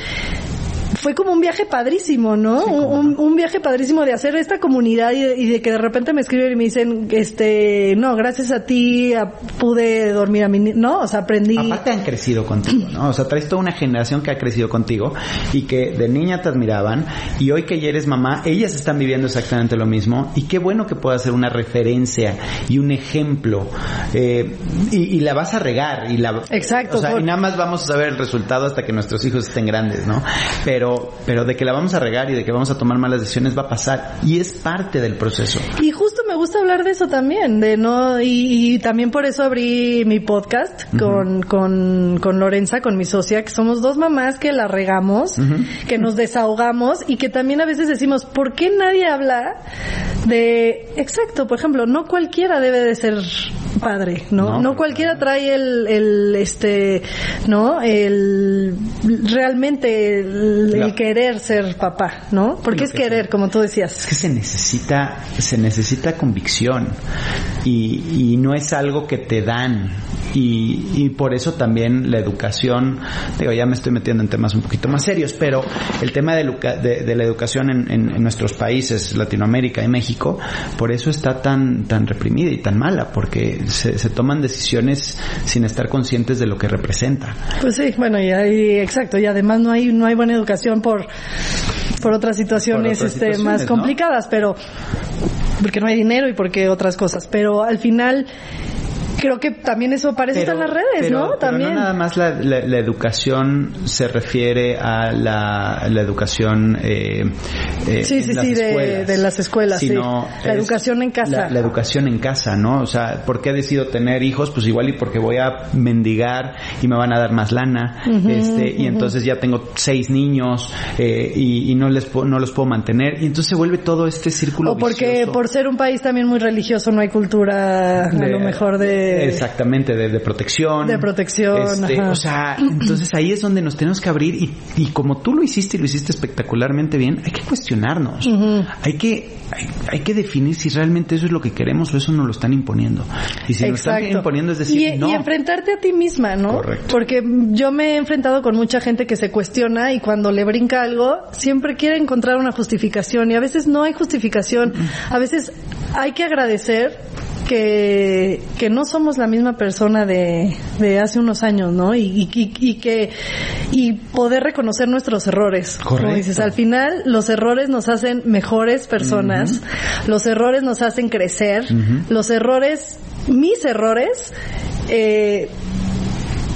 fue como un viaje padrísimo, ¿no? un, viaje padrísimo de hacer esta comunidad y de, que de repente me escriben y me dicen, este, no, gracias a ti pude dormir a mi, ¿no? O sea, aprendí. Aparte han crecido contigo, ¿no? O sea, traes toda una generación que ha crecido contigo y que de niña te admiraban y hoy que ya eres mamá, ellas están viviendo exactamente lo mismo y qué bueno que pueda ser una referencia y un ejemplo eh, y, la vas a regar y la... Exacto. O sea, y nada más vamos a saber el resultado hasta que nuestros hijos estén grandes, ¿no? Pero pero, de que la vamos a regar y de que vamos a tomar malas decisiones va a pasar y es parte del proceso. Y justo me gusta hablar de eso también, de no, y, también por eso abrí mi podcast con, con, con Lorenza, con mi socia, que somos dos mamás que la regamos, que nos desahogamos y que también a veces decimos, ¿por qué nadie habla de, exacto, por ejemplo, no cualquiera debe de ser padre, ¿no? No, cualquiera trae el, el, este, ¿no? El, realmente el, querer ser papá, ¿no? Porque es querer, como tú decías. Es que se necesita, se necesita convicción y, y no es algo que te dan y, y por eso también la educación, digo, ya me estoy metiendo en temas un poquito más serios, pero el tema de, de, la educación en, en, nuestros países, Latinoamérica y México, por eso está tan, tan reprimida y tan mala, porque se, se toman decisiones sin estar conscientes de lo que representa. Pues sí, bueno, y ahí, exacto, y además no hay, no hay buena educación por, por otras situaciones, Por otras este, situaciones, más ¿no? complicadas, pero, porque no hay dinero y porque otras cosas, pero al final, creo que también eso parece estar en las redes, pero- ¿no? pero También. no nada más la, la- la educación se refiere a la, la educación eh, eh, Sí, sí, sí, de- las escuelas, sí. sino La educación en casa. La, educación en casa, ¿no? O sea, ¿por qué decido tener hijos? Pues igual y porque voy a mendigar y me van a dar más lana, este, y entonces ya tengo seis niños eh, y, y no les po- no los puedo mantener y entonces se vuelve todo este círculo O porque vicioso. por ser un país también muy religioso no hay cultura, a lo mejor de... exactamente de, de protección De protección, Este, ajá. o sea entonces ahí es donde nos tenemos que abrir y, y como tú lo hiciste y lo hiciste espectacularmente bien hay que cuestionarnos hay que hay, hay que definir si realmente eso es lo que queremos o eso nos lo están imponiendo y si nos están imponiendo es decir y, no y enfrentarte a ti misma, ¿no? Correcto. Porque yo me he enfrentado con mucha gente que se cuestiona y cuando le brinca algo siempre quiere encontrar una justificación y a veces no hay justificación. A veces hay que agradecer que, que no somos la misma persona de, de hace unos años, ¿no? Y, y, y- que y poder reconocer nuestros errores. Como Correcto. dices, al final los errores nos hacen mejores personas, los errores nos hacen crecer, los errores, mis errores, eh,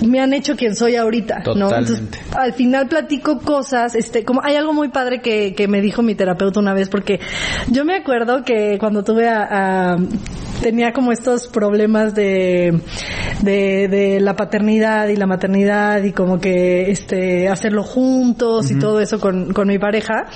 me han hecho quien soy ahorita, ¿no? Totalmente. al final platico cosas, este, como hay algo muy padre que, que me dijo mi terapeuta una vez, porque yo me acuerdo que cuando tuve a, a- tenía como estos problemas de, de, de la paternidad y la maternidad y como que este hacerlo juntos y todo eso con, con mi pareja,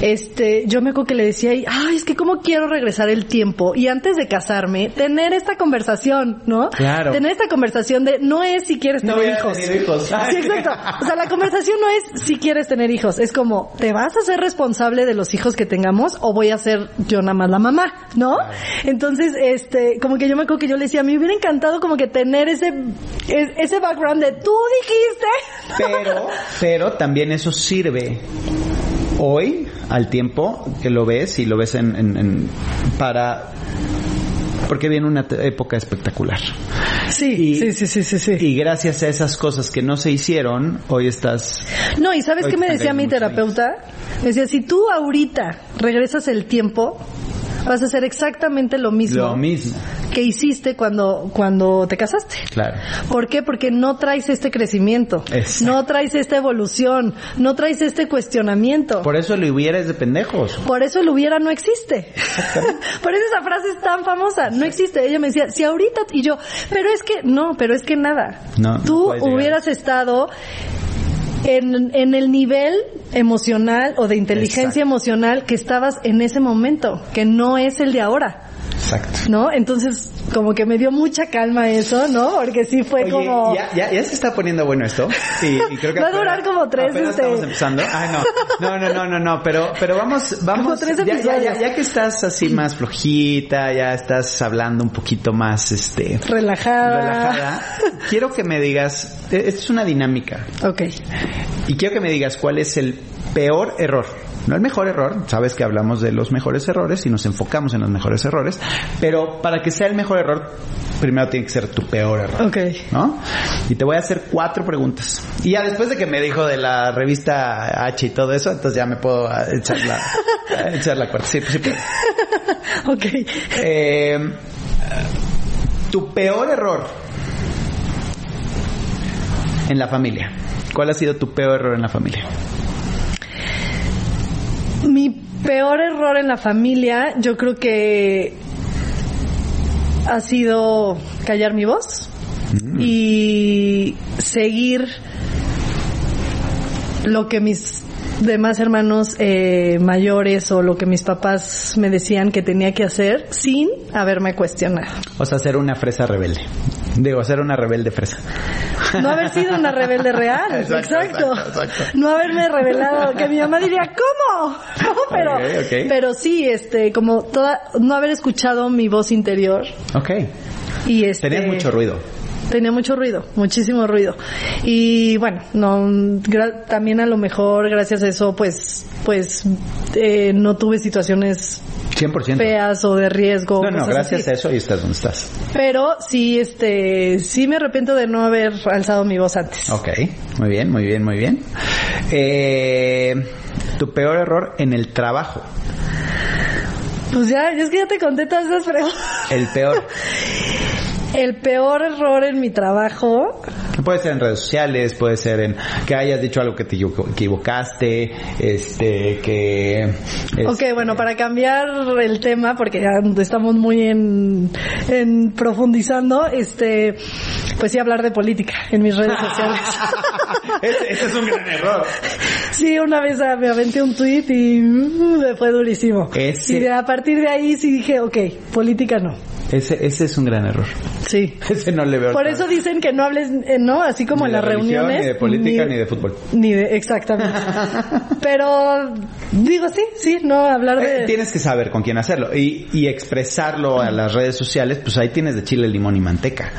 este, yo me acuerdo que le decía, ay, es que cómo quiero regresar el tiempo y antes de casarme, tener esta conversación, ¿no? Claro. Tener esta conversación de no es si quieres No tener a hijos. tener hijos. Sí, exacto. O sea, la conversación no es si quieres tener hijos, es como, ¿te vas a ser responsable de los hijos que tengamos o voy a ser yo nada más la mamá, ¿no? Entonces, este, como que yo me acuerdo que yo le decía, me hubiera encantado como que tener ese, ese background de tú dijiste. pero pero también eso sirve hoy al tiempo que lo ves y lo ves en, en- en- para porque viene una época espectacular Sí, Y- sí, sí, sí, sí, sí. y gracias a esas cosas que no se hicieron hoy estás No, y ¿sabes qué me decía mi terapeuta? Me decía, si tú ahorita regresas el tiempo, vas a hacer exactamente lo mismo, lo mismo que hiciste cuando, cuando te casaste. claro ¿Por qué? Porque no traes este crecimiento, Exacto. no traes esta evolución, no traes este cuestionamiento. por eso lo hubiera es de pendejos Por eso el hubiera no existe. Por eso esa frase es tan famosa. No existe. Ella me decía, si ahorita, y yo, pero es que, no, pero es que nada. No, no Tú llegar. hubieras estado en, en el nivel emocional o de inteligencia Exacto. emocional que estabas en ese momento, que no es el de ahora. exacto ¿No? Entonces, como que me dio mucha calma eso, ¿no? Porque sí fue Oye, como... ya, ya, ya se está poniendo bueno esto. Y, y creo que Va a apenas- durar como tres, este- estamos empezando. Ay, no. No, no, no, no, no. Pero, pero vamos, vamos. tres ya, ya, ya, episodios. ya que estás así más flojita, ya estás hablando un poquito más, este, Relajada. relajada. Quiero que me digas, eh, esto es una dinámica. Ok. Y quiero que me digas cuál es el peor error. No el mejor error, sabes que hablamos de los mejores errores y nos enfocamos en los mejores errores, pero para que sea el mejor error, primero tiene que ser tu peor error. Ok. ¿No? Y te voy a hacer cuatro preguntas. Y ya después de que me dijo de la revista H y todo eso, entonces ya me puedo ah, echar la, echar la cuarta. Sí, sí puedo. Ok. Eh, tu peor error en la familia. ¿Cuál ha sido tu peor error en la familia? Mi peor error en la familia, yo creo que ha sido callar mi voz y seguir lo que mis demás hermanos eh, mayores o lo que mis papás me decían que tenía que hacer sin haberme cuestionado. O sea, ser una fresa rebelde. Digo, ser una rebelde fresa. No haber sido una rebelde real, Exacto, exacto. exacto, exacto. No haberme revelado, que mi mamá diría, ¿cómo? No, pero, pero sí, este, como toda, no haber escuchado mi voz interior Ok. y este. Tenías mucho ruido. Tenía mucho ruido, muchísimo ruido. Y bueno, no, también a lo mejor gracias a eso, pues, pues, eh, no tuve situaciones 100%. feas o de riesgo. No, no, gracias así. a eso ahí estás donde estás. Pero sí, este, sí me arrepiento de no haber alzado mi voz antes. Ok, muy bien, muy bien, muy bien. Eh, tu peor error en el trabajo. Pues ya, es que ya te conté todas esas preguntas. El peor. El peor error en mi trabajo, Puede ser en redes sociales, puede ser en que hayas dicho algo que te equivo- equivocaste, este, que... es- Ok, bueno, para cambiar el tema, porque ya estamos muy en, en profundizando, este, pues sí hablar de política en mis redes sociales. ese, ese es un gran error. sí, una vez ah, me aventé un tweet y mm, me fue durísimo. Ese- Y a partir de ahí sí dije, ok, política no. Ese, ese es un gran error. Sí. Ese no le veo. Por eso dicen que no hables, eh, ¿no? Así como Ni en las reuniones. Ni de política, ni, de fútbol. Ni de, exactamente. Pero, digo, sí, sí, no hablar Eh, de... tienes que saber con quién hacerlo y, y expresarlo a las redes sociales, pues ahí tienes de chile, limón y manteca.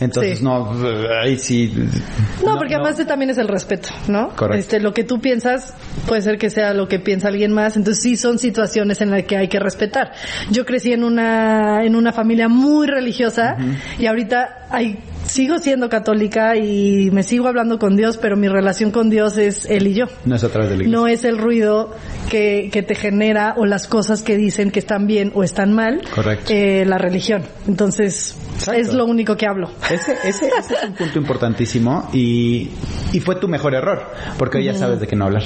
Entonces, Sí. no, ahí sí. No, porque además también es el respeto, ¿no? Correcto. Este, lo que tú piensas puede ser que sea lo que piensa alguien más, entonces sí son situaciones en las que hay que respetar. Yo crecí en una en una familia muy religiosa y ahorita hay sigo siendo católica y me sigo hablando con Dios, pero mi relación con Dios es él y yo. No es a través de la iglesia. No es el ruido que, que te genera o las cosas que dicen que están bien o están mal. Correcto. eh, la religión. Entonces, Exacto. es lo único que hablo. Ese, ese, ese es un punto importantísimo y, y fue tu mejor error, porque hoy ya sabes de qué no hablar.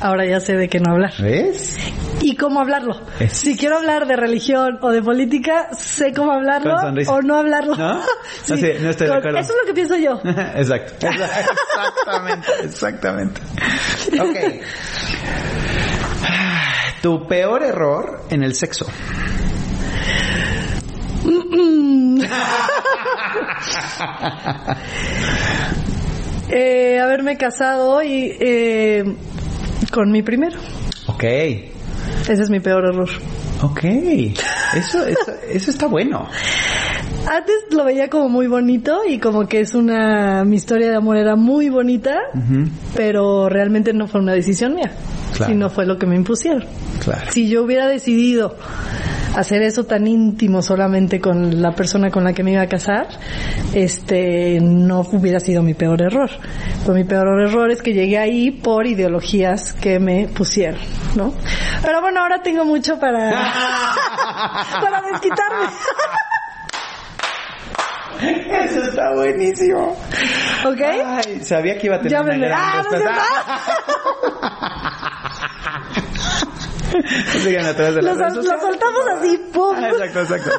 Ahora ya sé de qué no hablar. ¿Ves? y cómo hablarlo. Es- Si quiero hablar de religión o de política, sé cómo hablarlo o no hablarlo. ¿No? No sé, no estoy de acuerdo. Eso es lo que pienso yo. Exacto. Exactamente, exactamente. Ok. Tu peor error en el sexo. Eh, haberme casado y eh, con mi primero. Ok. Ese es mi peor error. Ok. Eso, eso, eso está bueno. Antes lo veía como muy bonito y como que es una mi historia de amor era muy bonita, pero realmente no fue una decisión mía, Claro. sino fue lo que me impusieron. Claro. Si yo hubiera decidido hacer eso tan íntimo solamente con la persona con la que me iba a casar, este no hubiera sido mi peor error. Pues mi peor error es que llegué ahí por ideologías que me pusieron, ¿no? Pero bueno, ahora tengo mucho para para desquitarme. Eso está buenísimo. ¿Ok? Ay, sabía que iba a tener una gran Ah, ¿no es respuesta. Sigan a través de las Lo, redes soltamos así, ¡pum! Ah, exacto, exacto.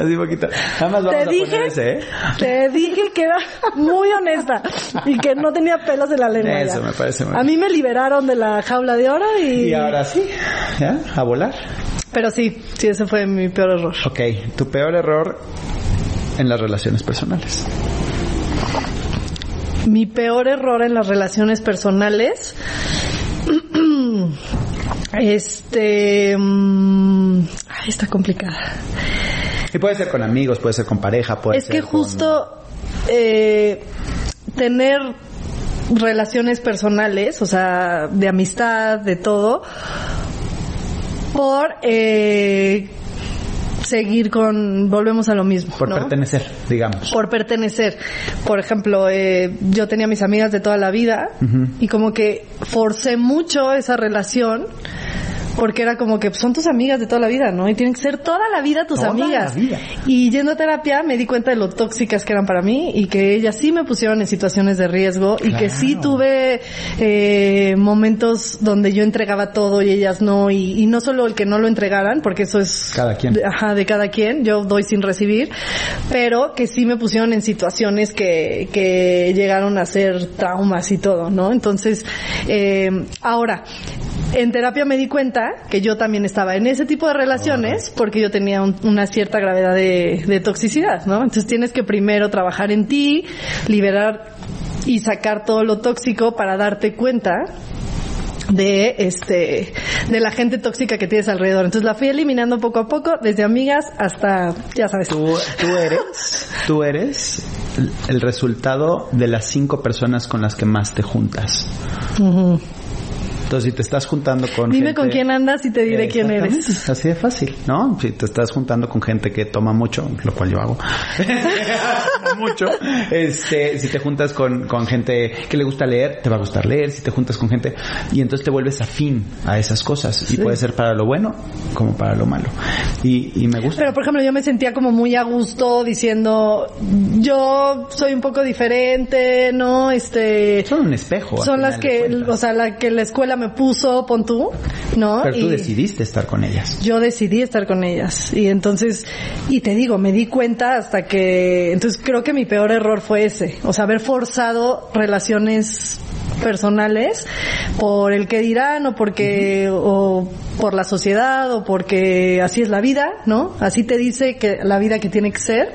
Así poquito. Nada más vamos Te a poner dije, ese, ¿eh? te dije que era muy honesta y que no tenía pelos en la lengua. Eso ya. me parece muy A mí me liberaron de la jaula de oro y... Y ahora sí, ¿ya? A volar. Pero sí, sí, ese fue mi peor error. Ok, tu peor error en las relaciones personales. Mi peor error en las relaciones personales... Este... mm, está complicada. Y puede ser con amigos, puede ser con pareja, puede Es ser que con- justo eh, tener relaciones personales, o sea, de amistad, de todo, por eh, seguir con, volvemos a lo mismo, Por ¿no? pertenecer, digamos. por pertenecer. Por ejemplo, eh, yo tenía mis amigas de toda la vida y como que forcé mucho esa relación porque era como que pues, son tus amigas de toda la vida, ¿no? Y tienen que ser toda la vida tus Toda amigas. la vida. Y yendo a terapia me di cuenta de lo tóxicas que eran para mí y que ellas sí me pusieron en situaciones de riesgo y que sí tuve eh, momentos donde yo entregaba todo y ellas no y, y no solo el que no lo entregaran porque eso es Cada quien. de- ajá, de cada quien, yo doy sin recibir, pero que sí me pusieron en situaciones que, que llegaron a ser traumas y todo, ¿no? Entonces, eh, ahora, en terapia me di cuenta que yo también estaba en ese tipo de relaciones porque yo tenía un- una cierta gravedad de, de toxicidad, ¿no? Entonces tienes que primero trabajar en ti, liberar y sacar todo lo tóxico para darte cuenta de este de la gente tóxica que tienes alrededor. Entonces la fui eliminando poco a poco, desde amigas hasta, ya sabes. Tú, tú eres, tú eres el- resultado de las cinco personas con las que más te juntas. Ujú. Entonces, si te estás juntando con Dime gente- con quién andas y te diré quién eres. Así de fácil, ¿no? Si te estás juntando con gente que toma mucho, lo cual yo hago. Mucho. Este, si te juntas con, con gente que le gusta leer, te va a gustar leer. Si te juntas con gente y entonces te vuelves afín a esas cosas y puede ser para lo bueno como para lo malo. Y, y me gusta. Pero por ejemplo, yo me sentía como muy a gusto diciendo, yo soy un poco diferente, ¿no? Este, son un espejo. son las que, o sea, la que la escuela me puso, pon tú, ¿no? Pero tú Y- decidiste estar con ellas. yo decidí estar con ellas. Y entonces y te digo me di cuenta hasta que entonces creo que mi peor error fue ese. O sea haber forzado relaciones personales por el que dirán o porque o por la sociedad o porque así es la vida no así te dice que la vida que tiene que ser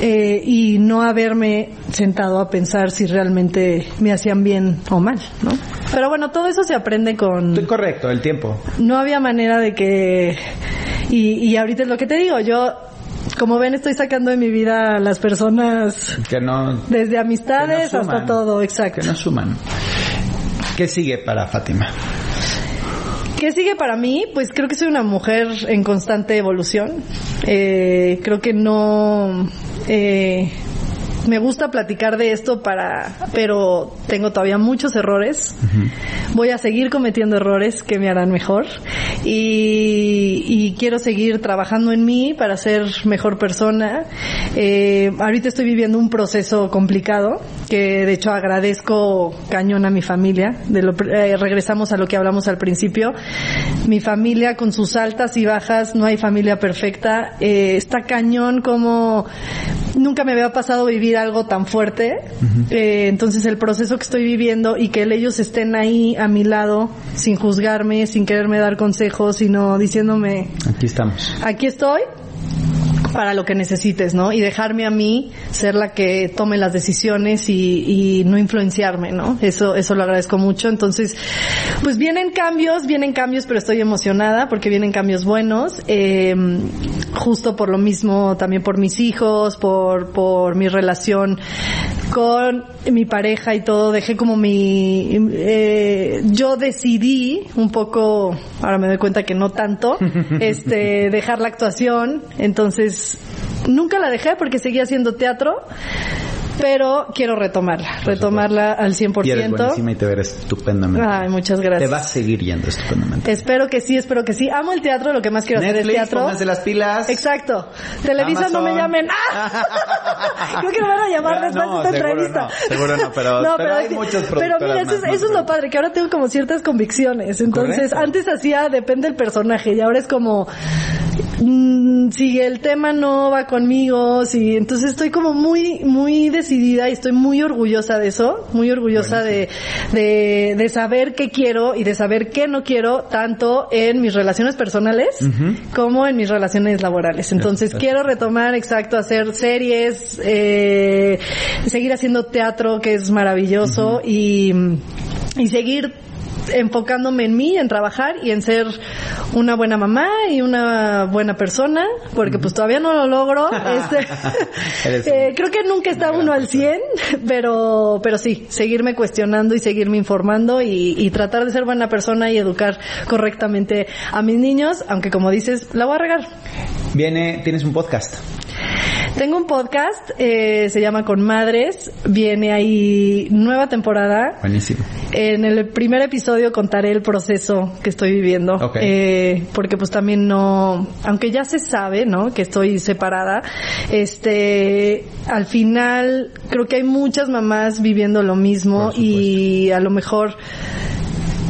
eh, y no haberme sentado a pensar si realmente me hacían bien o mal, ¿no? Pero bueno, todo eso se aprende con Estoy correcto, el tiempo. no había manera de que y, y ahorita es lo que te digo yo como ven estoy sacando de mi vida a las personas Que no, desde amistades Que no suman. hasta todo exacto que no suman. ¿Qué sigue para Fátima? ¿Qué sigue para mí? Pues creo que soy una mujer en constante evolución. Eh, creo que no... eh, me gusta platicar de esto para, pero tengo todavía muchos errores. Voy a seguir cometiendo errores que me harán mejor y, y quiero seguir trabajando en mí para ser mejor persona. Eh, ahorita estoy viviendo un proceso complicado que de hecho agradezco cañón a mi familia. De lo, eh, regresamos a lo que hablamos al principio. Mi familia con sus altas y bajas, no hay familia perfecta. Eh, está cañón como nunca me había pasado vivir algo tan fuerte. Eh, entonces el proceso que estoy viviendo y que ellos estén ahí a mi lado sin juzgarme, sin quererme dar consejos, sino diciéndome, Aquí estamos. aquí estoy para lo que necesites, ¿no? Y dejarme a mí ser la que tome las decisiones y, y no influenciarme, ¿no? Eso, eso lo agradezco mucho. Entonces, pues vienen cambios, vienen cambios, pero estoy emocionada porque vienen cambios buenos. Eh, justo por lo mismo, también por mis hijos, por, por mi relación con mi pareja y todo, dejé como mi, eh, yo decidí un poco, ahora me doy cuenta que no tanto, este, dejar la actuación, entonces nunca la dejé porque seguía haciendo teatro, pero quiero retomarla, retomarla al Y eres 100%. buenísima y te verás estupendamente. Ay, muchas Te gracias. va a seguir yendo estupendamente. Espero que sí, espero que sí. Amo el teatro, lo que más quiero hacer es Netflix, teatro. pónganse las pilas. Exacto. Televisa no me llamen. ¡Ah! Creo que me van a llamar después no, de esta seguro entrevista. no, seguro no, pero- pero hay que- muchos Pero mira, eso, es, más, no eso es te lo padre, que ahora tengo como ciertas convicciones. Entonces, Correcto. antes hacía depende del personaje y ahora es como mm, si el tema no va conmigo, si entonces estoy como muy muy decidida y estoy muy orgullosa de eso, muy orgullosa de, de de saber qué quiero y de saber qué no quiero tanto en mis relaciones personales como en mis relaciones laborales. Entonces quiero retomar, exacto, hacer series, eh, seguir haciendo teatro que es maravilloso y y seguir enfocándome en mí, en trabajar y en ser una buena mamá y una buena persona, porque pues todavía no lo logro. Este, eh, creo que nunca está uno al 100, pero, pero sí, seguirme cuestionando y seguirme informando y, y tratar de ser buena persona y educar correctamente a mis niños, aunque como dices, la voy a regar. Viene, tienes un podcast. Tengo un podcast, eh, se llama Con Madres, viene ahí nueva temporada. Buenísimo. En el primer episodio contaré el proceso que estoy viviendo, Ok. eh, porque pues también no, aunque ya se sabe, ¿no? Que estoy separada, este, al final creo que hay muchas mamás viviendo lo mismo y a lo mejor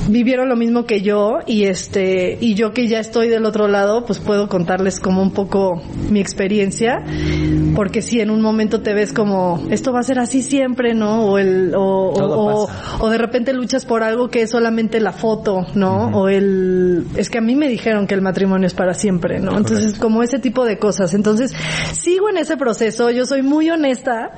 vivieron lo mismo que yo y este y yo que ya estoy del otro lado pues puedo contarles como un poco mi experiencia porque si en un momento te ves como esto va a ser así siempre no o el o, o- o de repente luchas por algo que es solamente la foto no o el es que a mí me dijeron que el matrimonio es para siempre no entonces como ese tipo de cosas. Entonces sigo en ese proceso yo soy muy honesta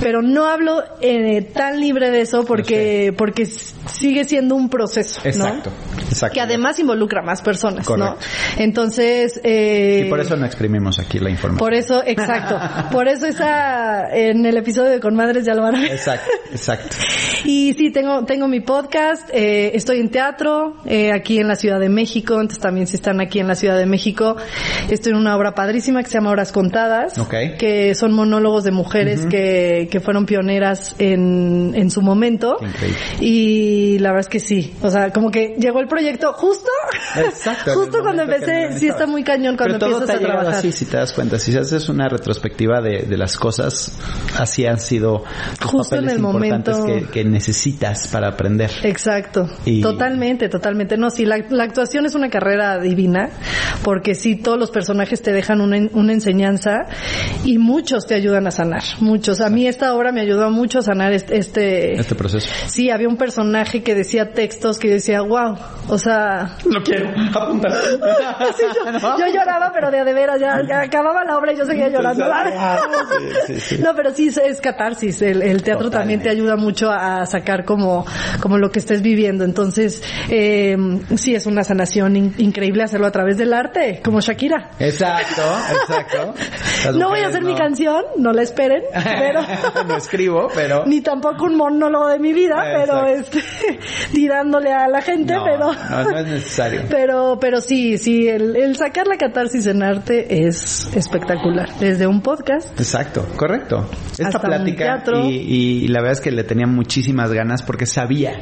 pero no hablo eh, tan libre de eso porque porque sigue siendo un proceso, Exacto, ¿no? exacto. Que además involucra a más personas, Correcto. ¿no? Entonces, eh, Y por eso no exprimimos aquí la información. por eso, exacto, por eso está en el episodio de Con Madres ya lo van a ver. Exacto, exacto. Y sí, tengo, tengo mi podcast, eh, estoy en teatro, eh, aquí en la Ciudad de México, entonces también si están aquí en la Ciudad de México, estoy en una obra padrísima que se llama Horas Contadas, Ok. que son monólogos de mujeres que, que fueron pioneras en, en su momento. Increíble. Y la verdad es que sí, o sea, como que llegó el proyecto justo, Exacto. en el justo cuando empecé, sí está muy cañón cuando Pero todo empiezas te ha a trabajar. así, si te das cuenta. Si haces una retrospectiva de, de las cosas, así han sido los Justo en papeles el importantes momento. que, que necesitas para aprender. Exacto, Y- totalmente, totalmente. No, sí, la, la actuación es una carrera divina, porque sí, todos los personajes te dejan una, una enseñanza y muchos te ayudan a sanar, muchos. A mí esta obra me ayudó mucho a sanar este... este Este proceso. Sí, había un personaje que decía textos que yo decía, wow, o sea... Lo quiero, apuntar. Sí, yo, yo lloraba, pero de, a de veras, ya, ya acababa la obra y yo seguía llorando. Sí, sí, sí. No, pero sí es- catarsis. El, el teatro también te ayuda mucho a sacar como, como lo que estés viviendo. Entonces, eh, sí es una sanación in- increíble hacerlo a través del arte, como Shakira. Exacto, exacto. Las no voy a hacer no. mi canción, no la esperen, pero no escribo, pero... ni tampoco un monólogo de mi vida, pero este tirándole a la gente, no, pero no, no es necesario. pero pero sí, sí, el, el sacar la catarsis en arte es espectacular. Desde un podcast Exacto, correcto. Esta Hasta plática y, y la verdad es que le tenía muchísimas ganas porque sabía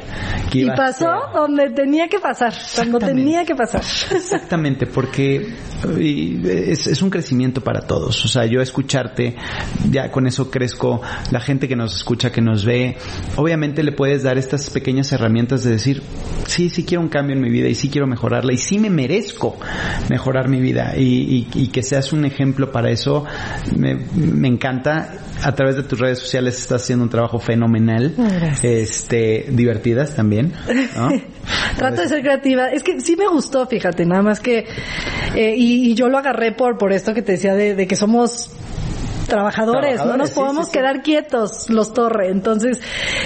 que y iba a pasó donde tenía que pasar, cuando tenía que pasar. Exactamente, porque y, es, es un crecimiento para todos. O sea, yo escucharte, ya con eso crezco. La gente que nos escucha, que nos ve, obviamente le puedes dar estas pequeñas herramientas de decir, sí, sí quiero un cambio en mi vida y sí quiero mejorarla y sí me merezco mejorar mi vida y, y- y que seas un ejemplo para eso, me, me encanta. A través de tus redes sociales estás haciendo un trabajo fenomenal, Gracias. este, divertidas también, ¿no? Trato de ser creativa. Es que sí me gustó, fíjate, nada más que... eh, y, y yo lo agarré por, por esto que te decía de, de que somos trabajadores, no nos sí, podemos sí, sí. quedar quietos los torre. Entonces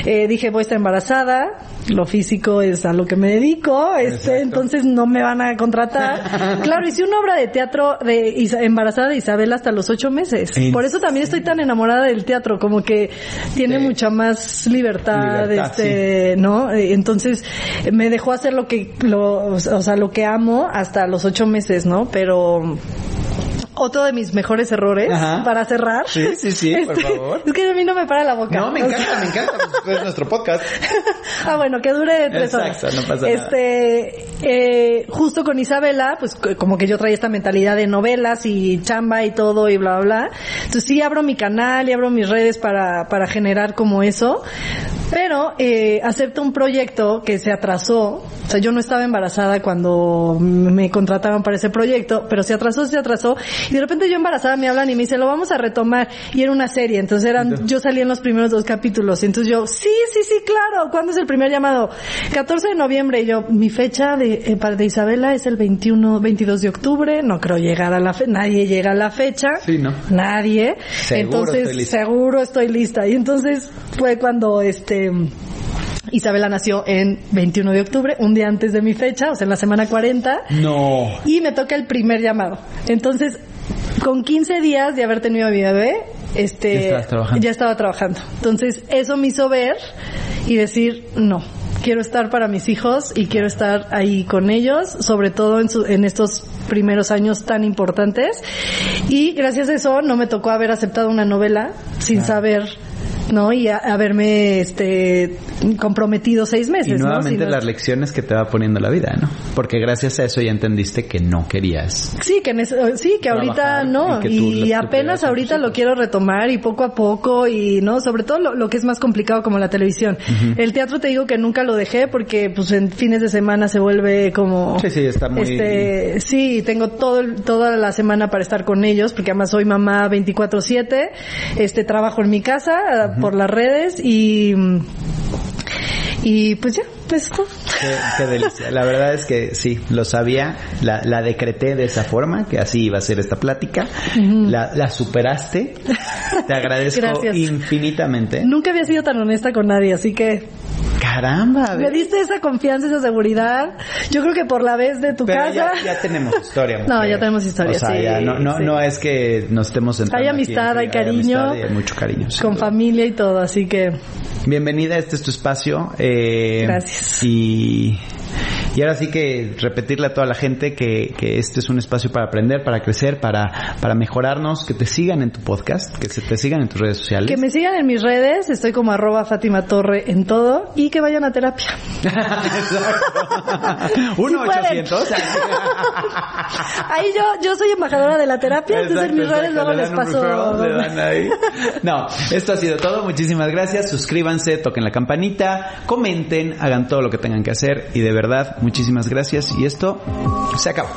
eh, dije, voy a estar embarazada, lo físico es a lo que me dedico, este, entonces no me van a contratar. claro, hice una obra de teatro de Isa- embarazada de Isabel hasta los ocho meses. ¿En Por eso también estoy tan enamorada del teatro, como que tiene mucha más libertad, Libertad, este, ¿no? Eh, Entonces me dejó hacer lo que, lo, o sea, lo que amo hasta los ocho meses, ¿no? Pero otro de mis mejores errores Ajá. para cerrar. Sí, sí, sí, por favor. Es que a mí no me para la boca. No, me sea, encanta, me encanta. pues, es nuestro podcast. ah, bueno, que dure tres Exacto, horas. no pasa nada. este, eh, justo con Isabela, pues como que yo traía esta mentalidad de novelas y chamba y todo y bla, bla, bla. Entonces sí abro mi canal y abro mis redes para, para generar como eso. Pero eh, acepto un proyecto que se atrasó. O sea, yo no estaba embarazada cuando me contrataban para ese proyecto, pero se atrasó, se atrasó. Y de repente yo embarazada me hablan y me dicen, lo vamos a retomar. Y era una serie. Entonces eran, yo salí en los primeros dos capítulos. Entonces yo, sí, sí, sí, claro. ¿Cuándo es el primer llamado? 14 de noviembre. Y yo, mi fecha de, eh, para de Isabela es el 21, 22 de octubre. No creo llegar a la fe Nadie llega a la fecha. Sí, ¿no? Nadie. Seguro entonces, estoy seguro estoy lista. Y entonces fue cuando este Isabela nació en 21 de octubre, un día antes de mi fecha, o sea, en la semana 40, No. y me toca el primer llamado. Entonces, con 15 días de haber tenido a mi bebé, este, Ya estaba trabajando. Entonces, eso me hizo ver y decir, no, quiero estar para mis hijos y quiero estar ahí con ellos, sobre todo en, su- en estos primeros años tan importantes. Y gracias a eso no me tocó haber aceptado una novela sin saber, ¿no? Y a- haberme, este, comprometido seis meses, Y ¿no? nuevamente las lecciones que te va poniendo la vida, ¿no? Porque gracias a eso ya entendiste que no querías. Sí, que eso- sí, que ahorita no, y tú apenas ahorita lo quiero retomar y poco a poco y no, sobre todo lo, lo que es más complicado como la televisión. El teatro te digo que nunca lo dejé porque pues en fines de semana se vuelve como Sí, sí, está muy- este, sí, tengo todo el- toda la semana para estar con ellos porque además soy mamá 24/7, este trabajo en mi casa por las redes y y pues ya, pues. Qué, qué delicia. La verdad es que sí, lo sabía, la, la decreté de esa forma, que así iba a ser esta plática. la, la superaste. Te agradezco Gracias. infinitamente. Nunca había sido tan honesta con nadie, así que Caramba. Me diste esa confianza, esa seguridad. Yo creo que por la vez de tu Pero casa. ya, ya tenemos historia. No, mujer. ya tenemos historia, O sea, sí, ya no, no, sí. no es que nos estemos Hay amistad, hay cariño. amistad y hay mucho cariño. Con familia y todo, así que Bienvenida, este es tu espacio. eh, Gracias. Y, y ahora sí que repetirle a toda la gente que, que este es un espacio para aprender, para crecer, para, para mejorarnos, que te sigan en tu podcast, que se te sigan en tus redes sociales. que me sigan en mis redes, estoy como arroba Fátima Torre en todo y que vayan a terapia. Uno ochocientos. Ahí yo, yo soy embajadora de la terapia, entonces en mis redes luego le les paso. No, esto ha sido todo. Muchísimas gracias. Suscríbanse, toquen la campanita, comenten, hagan todo lo que tengan que hacer. Y de verdad, muchísimas gracias. Y esto se acabó.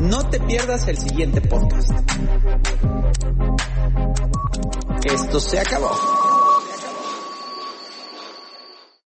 No te pierdas el siguiente podcast. Esto se acabó.